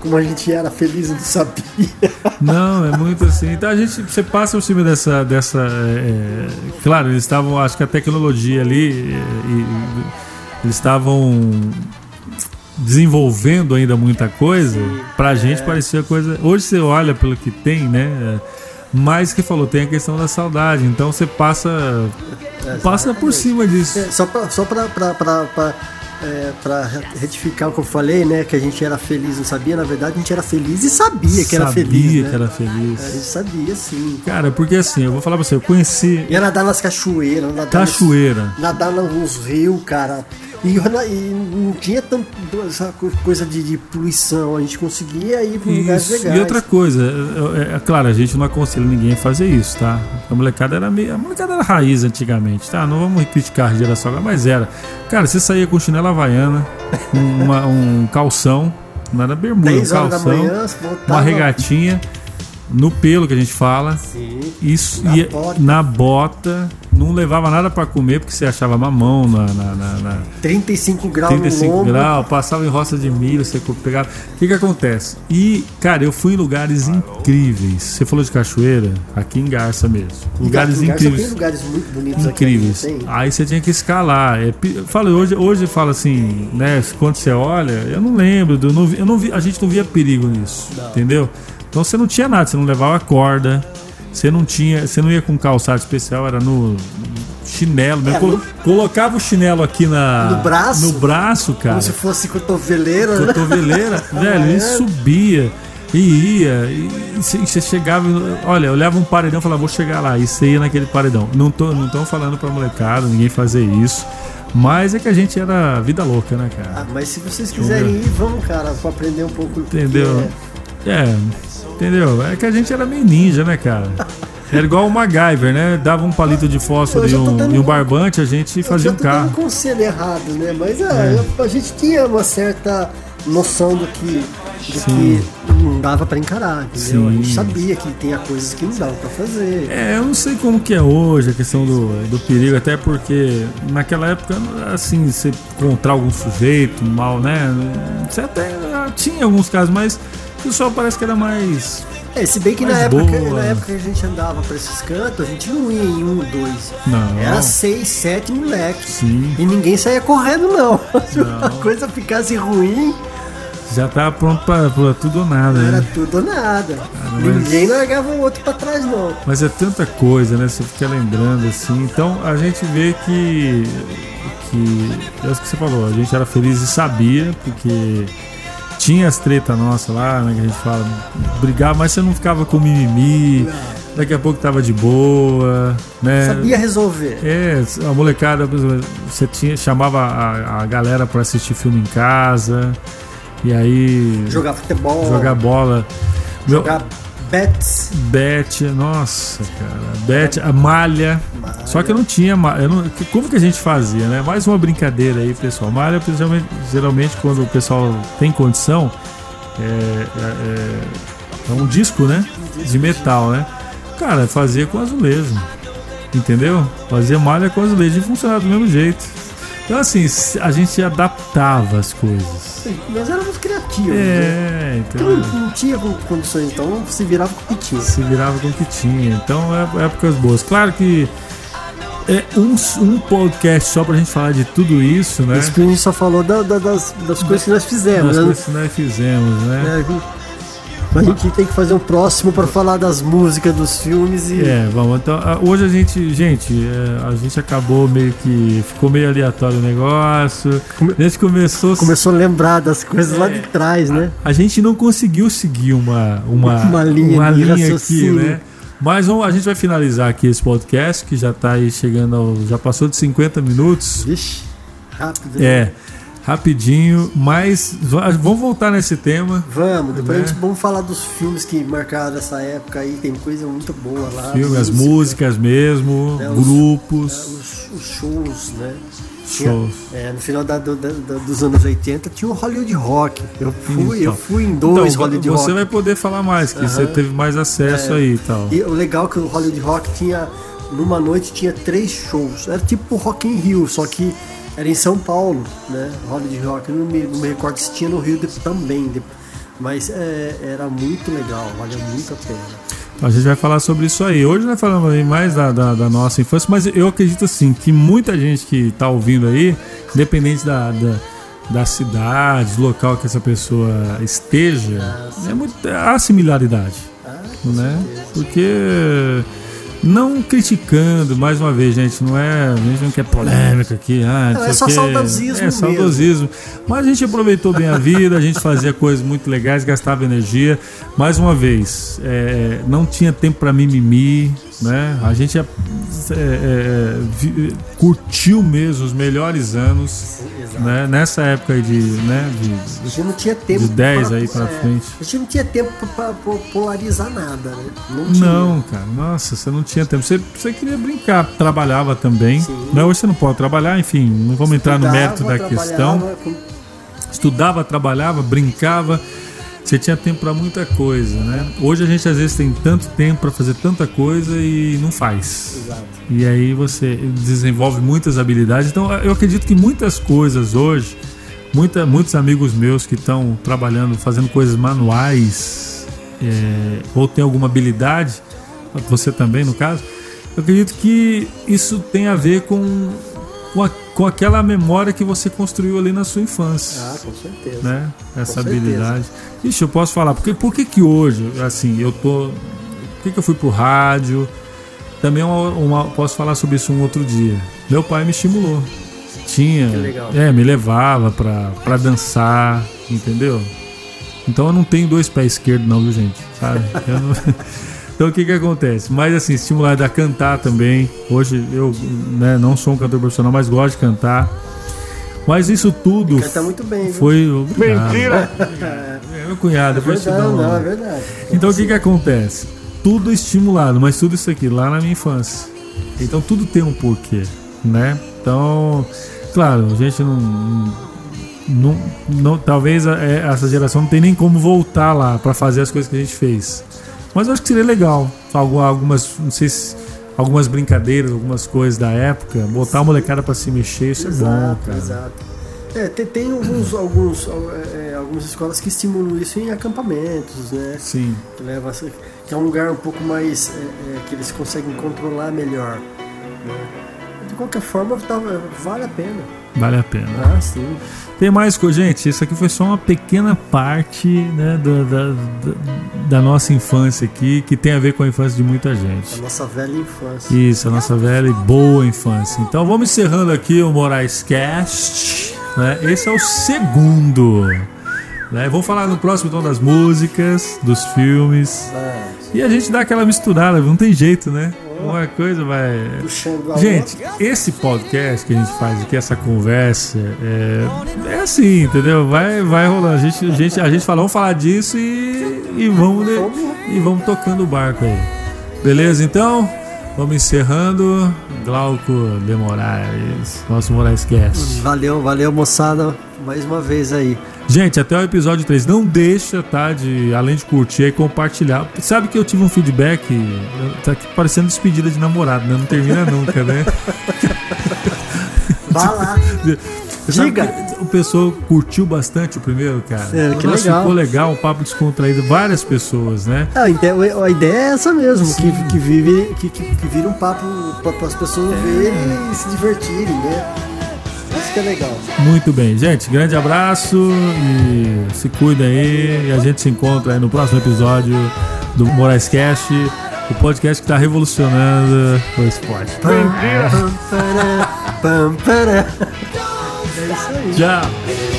Como a gente era feliz e não sabia. Não, é muito assim. Então a gente, você passa por cima dessa, dessa, é, é, claro, eles estavam, acho que a tecnologia ali, é, e- eles estavam desenvolvendo ainda muita coisa. Pra gente parecia coisa. Hoje você olha pelo que tem, né? é, Mas que falou, tem a questão da saudade. Então você passa, passa por cima disso. É, só pra, só pra, pra, pra, pra, é, pra retificar o que eu falei, né? Que a gente era feliz, não sabia. Na verdade, a gente era feliz e sabia que era Sabia feliz. né? que era A feliz. gente sabia, sim. Cara, porque assim, eu vou falar pra você, eu conheci Ia nadar nas cachoeiras, nadar cachoeira. Nos, nadar nos rios, cara. E, e não tinha tanto essa co- coisa de, de poluição. A gente conseguia ir para lugares legais. E outra coisa, é, é- é claro, a gente não aconselha ninguém a fazer isso, tá? A molecada era meio. A molecada era raiz antigamente, tá? Não vamos criticar a geração agora, mas era. Cara, você saía com chinela havaiana, um, uma- um calção, não era bermuda, um 10 horas da calção, manhã, uma regatinha, no pelo que a gente fala. Sim. Isso Na ia bota. na bota, não levava nada pra comer porque você achava mamão na- na- na- na 35 graus no 35 ombro. graus, passava em roça de milho, você pegava. O que que acontece? E, cara, eu fui em lugares incríveis. Você falou de cachoeira? Aqui em Garça mesmo. Lugares Lugar- só incríveis. Tem lugares muito bonitos Incríveis. aqui. Aí você tinha que escalar. É, falo, hoje, hoje fala assim, né? Quando você olha, eu não lembro, eu não vi, eu não vi- a gente não via perigo nisso, entendeu? Então você não tinha nada, você não levava corda, você não tinha, você não ia com calçado especial, era no chinelo. É, Colo- no- colocava o chinelo aqui na No braço? no braço, cara Como se fosse cotoveleira, né? cotoveleira, velho, ele subia e ia, e você chegava, olha, eu olhava um paredão e falava, vou chegar lá, e você ia naquele paredão. Não tô, não tão falando pra molecada, ninguém fazer isso, mas é que a gente era vida louca, né, Ah, cara? mas se vocês quiserem ir, vamos, cara, pra aprender um pouco. porque Entendeu? É, entendeu? É que a gente era meio ninja, né, cara? Era igual o MacGyver, né? Dava um palito de fósforo Eu e tô um, dando- e um barbante, a gente Eu fazia um tô carro. dando conselho errado, né? Mas ah, É. a gente tinha uma certa noção do que, do Sim. que não dava pra encarar, entendeu? A gente Sim. sabia que tinha coisas que não dava pra fazer. É, eu não sei como que é hoje a questão do, do perigo, até porque naquela época, assim, você encontrar algum sujeito mal, né? Você até ah, tinha alguns casos, mas o pessoal parece que era mais. É, se bem que na época, boa. na época que a gente andava pra esses cantos, a gente não ia em um, dois. Não. Era seis, sete moleques. Sim, E ninguém saía correndo, não. Se a coisa ficasse ruim, já tava pronto pra, pra tudo ou nada, era né? tudo ou nada. mas- Ninguém largava o outro pra trás, não. Mas é tanta coisa, né? Você fica lembrando assim. Então a gente vê que. que é o que você falou, a gente era feliz e sabia, porque tinha as tretas nossas lá, né? Que a gente fala, brigava, mas você não ficava com mimimi, daqui a pouco tava de boa, né? Sabia resolver. É, a molecada, você tinha, chamava a, a galera pra assistir filme em casa, e aí Jogar futebol. jogar bola. Meu- Jogar Bet, nossa, cara. Bet, a malha. Só que eu não tinha malha. não- como que a gente fazia, né? Mais uma brincadeira aí, pessoal. Malha, geralmente, geralmente quando o pessoal tem condição, é, é- é- é um disco, né? De metal, né? Cara, fazia com azulejo. Entendeu? Fazia malha com azulejo e funcionava do mesmo jeito. Então, assim, a gente adaptava as coisas. Nós éramos criativos. É, né? então. Então não tinha condições, então se virava com o que tinha. Se virava com o que tinha. Então, é, épocas boas. Claro que é um, um podcast só pra gente falar de tudo isso, né? Esse a gente só falou da, da, das, das coisas que nós fizemos. Das né? coisas que nós fizemos, né? É, a gente tem que fazer um próximo para falar das músicas, dos filmes e. É, vamos. Então, hoje a gente, gente, é, a gente acabou meio que. Ficou meio aleatório o negócio. A gente começou. Começou a lembrar das coisas é, lá de trás, né? A, a, gente não conseguiu seguir uma, uma, uma linha, uma linha aqui, né? Mas a gente vai finalizar aqui esse podcast, que já está aí chegando ao, Já passou de 50 minutos. Vixe, rápido. É rapidinho, mas vamos voltar nesse tema. Vamos, depois né? gente vamos falar dos filmes que marcaram essa época aí, tem coisa muito boa lá. Filme, as músicas mesmo, né, grupos. Os, os, os, shows, né? Shows. Tinha, é, no final da, do, da, dos anos 80 tinha o Hollywood Rock. Eu fui, então, eu fui em dois então, Hollywood você Rock. Você vai poder falar mais, que você teve mais acesso é, aí e tal. E o legal é que o Hollywood Rock tinha, numa noite tinha três shows. Era tipo Rock in Rio, só que era em São Paulo, né? Hollywood Rock. Não me, não me recordo se tinha no Rio de, também. De, mas é, era muito legal, valeu muito a pena. A gente vai falar sobre isso aí. Hoje nós falamos mais da, da, da, nossa infância, mas eu acredito assim que muita gente que está ouvindo aí, independente da, da, da, cidade, do local que essa pessoa esteja, ah, é muito, há similaridade. Ah, né? Porque não criticando, mais uma vez, gente, não é. A gente não quer polêmica aqui. Ah, não, é só saudosismo. É saudosismo. Mas a gente aproveitou bem a vida, a gente fazia coisas muito legais, gastava energia. Mais uma vez, é, não tinha tempo para mimimi, né? A gente é, é, é, curtiu mesmo os melhores anos, né? Nessa época de, né? De, a gente não tinha tempo de 10 pra, aí para é, frente. A gente não tinha tempo para polarizar nada, né? Não, não, cara. Nossa, você não tinha tempo. Você, você queria brincar, trabalhava também. Sim. Né? Hoje você não pode trabalhar, enfim, não vamos entrar no mérito da questão. Com... Estudava, trabalhava, brincava você tinha tempo para muita coisa, né? Hoje a gente às vezes tem tanto tempo para fazer tanta coisa e não faz. Exato. E aí você desenvolve muitas habilidades. Então eu acredito que muitas coisas hoje, muita, muitos amigos meus que estão trabalhando, fazendo coisas manuais, é, ou tem alguma habilidade, você também no caso, eu acredito que isso tem a ver com com, a, com aquela memória que você construiu ali na sua infância. Ah, com certeza. Né? Essa com habilidade. Certeza. Ixi, eu posso falar, porque por que que hoje, assim, eu tô. Por que, que eu fui pro rádio? Também uma, uma, posso falar sobre isso um outro dia. Meu pai me estimulou. Tinha. É, me levava pra, pra dançar, entendeu? Então eu não tenho dois pés esquerdos, não, viu, gente? Sabe? Eu não. Então o que que acontece? Mas assim, estimulado a cantar também. Hoje eu né, não sou um cantor profissional, mas gosto de cantar. Mas isso tudo. Canta muito bem. Foi. Obrigado. Mentira! É, meu cunhado, é verdade, não, não, é verdade. Então o que que acontece? Tudo estimulado, mas tudo isso aqui lá na minha infância. Então tudo tem um porquê, né? Então, claro, a gente não. não, não talvez é, essa geração não tem nem como voltar lá para fazer as coisas que a gente fez. Mas eu acho que seria legal. Algumas, não sei se, algumas brincadeiras, algumas coisas da época, botar a molecada para se mexer, isso exato, é bom, cara. Exato. É, tem, tem alguns, alguns, é, é, algumas escolas que estimulam isso em acampamentos, né? Sim. Que, leva, que é um lugar um pouco mais. É, é, que eles conseguem controlar melhor. Né? De qualquer forma, tá, vale a pena. Vale a pena. Ah, sim. Tem mais coisa, gente. Isso aqui foi só uma pequena parte né, da, da, da, nossa infância aqui, que tem a ver com a infância de muita gente. A nossa velha infância. Isso, a nossa velha e boa infância. Então vamos encerrando aqui o Moraes Cast. Né? Esse é o segundo. Né? Vamos falar no próximo então das músicas, dos filmes. E a gente dá aquela misturada, não tem jeito, né? Uma coisa vai. Gente, esse podcast que a gente faz aqui, essa conversa, é, é assim, entendeu? Vai, vai rolando. A gente, a gente, a gente fala, vamos falar disso e, e, vamos, e vamos tocando o barco aí. Beleza, então? Vamos encerrando. Glauco de Moraes, nosso Moraes Cast. Valeu, valeu, moçada, mais uma vez aí. Gente, até o episódio 3. Não deixa, tá? De, além de curtir e compartilhar. Sabe que eu tive um feedback. Tá aqui parecendo despedida de namorado, né? Não termina nunca, né? Vá lá. Diga. O pessoal curtiu bastante o primeiro, cara. É, que legal. Ficou legal, um papo descontraído. Várias pessoas, né? Ah, a ideia é essa mesmo, que, que, vive, que, que, que vira um papo para as pessoas é. verem e se divertirem, né? Que é legal. Muito bem, gente. Grande abraço e se cuida aí. E a gente se encontra aí no próximo episódio do Moraes Cast, o podcast que está revolucionando o esporte. É. Tchau.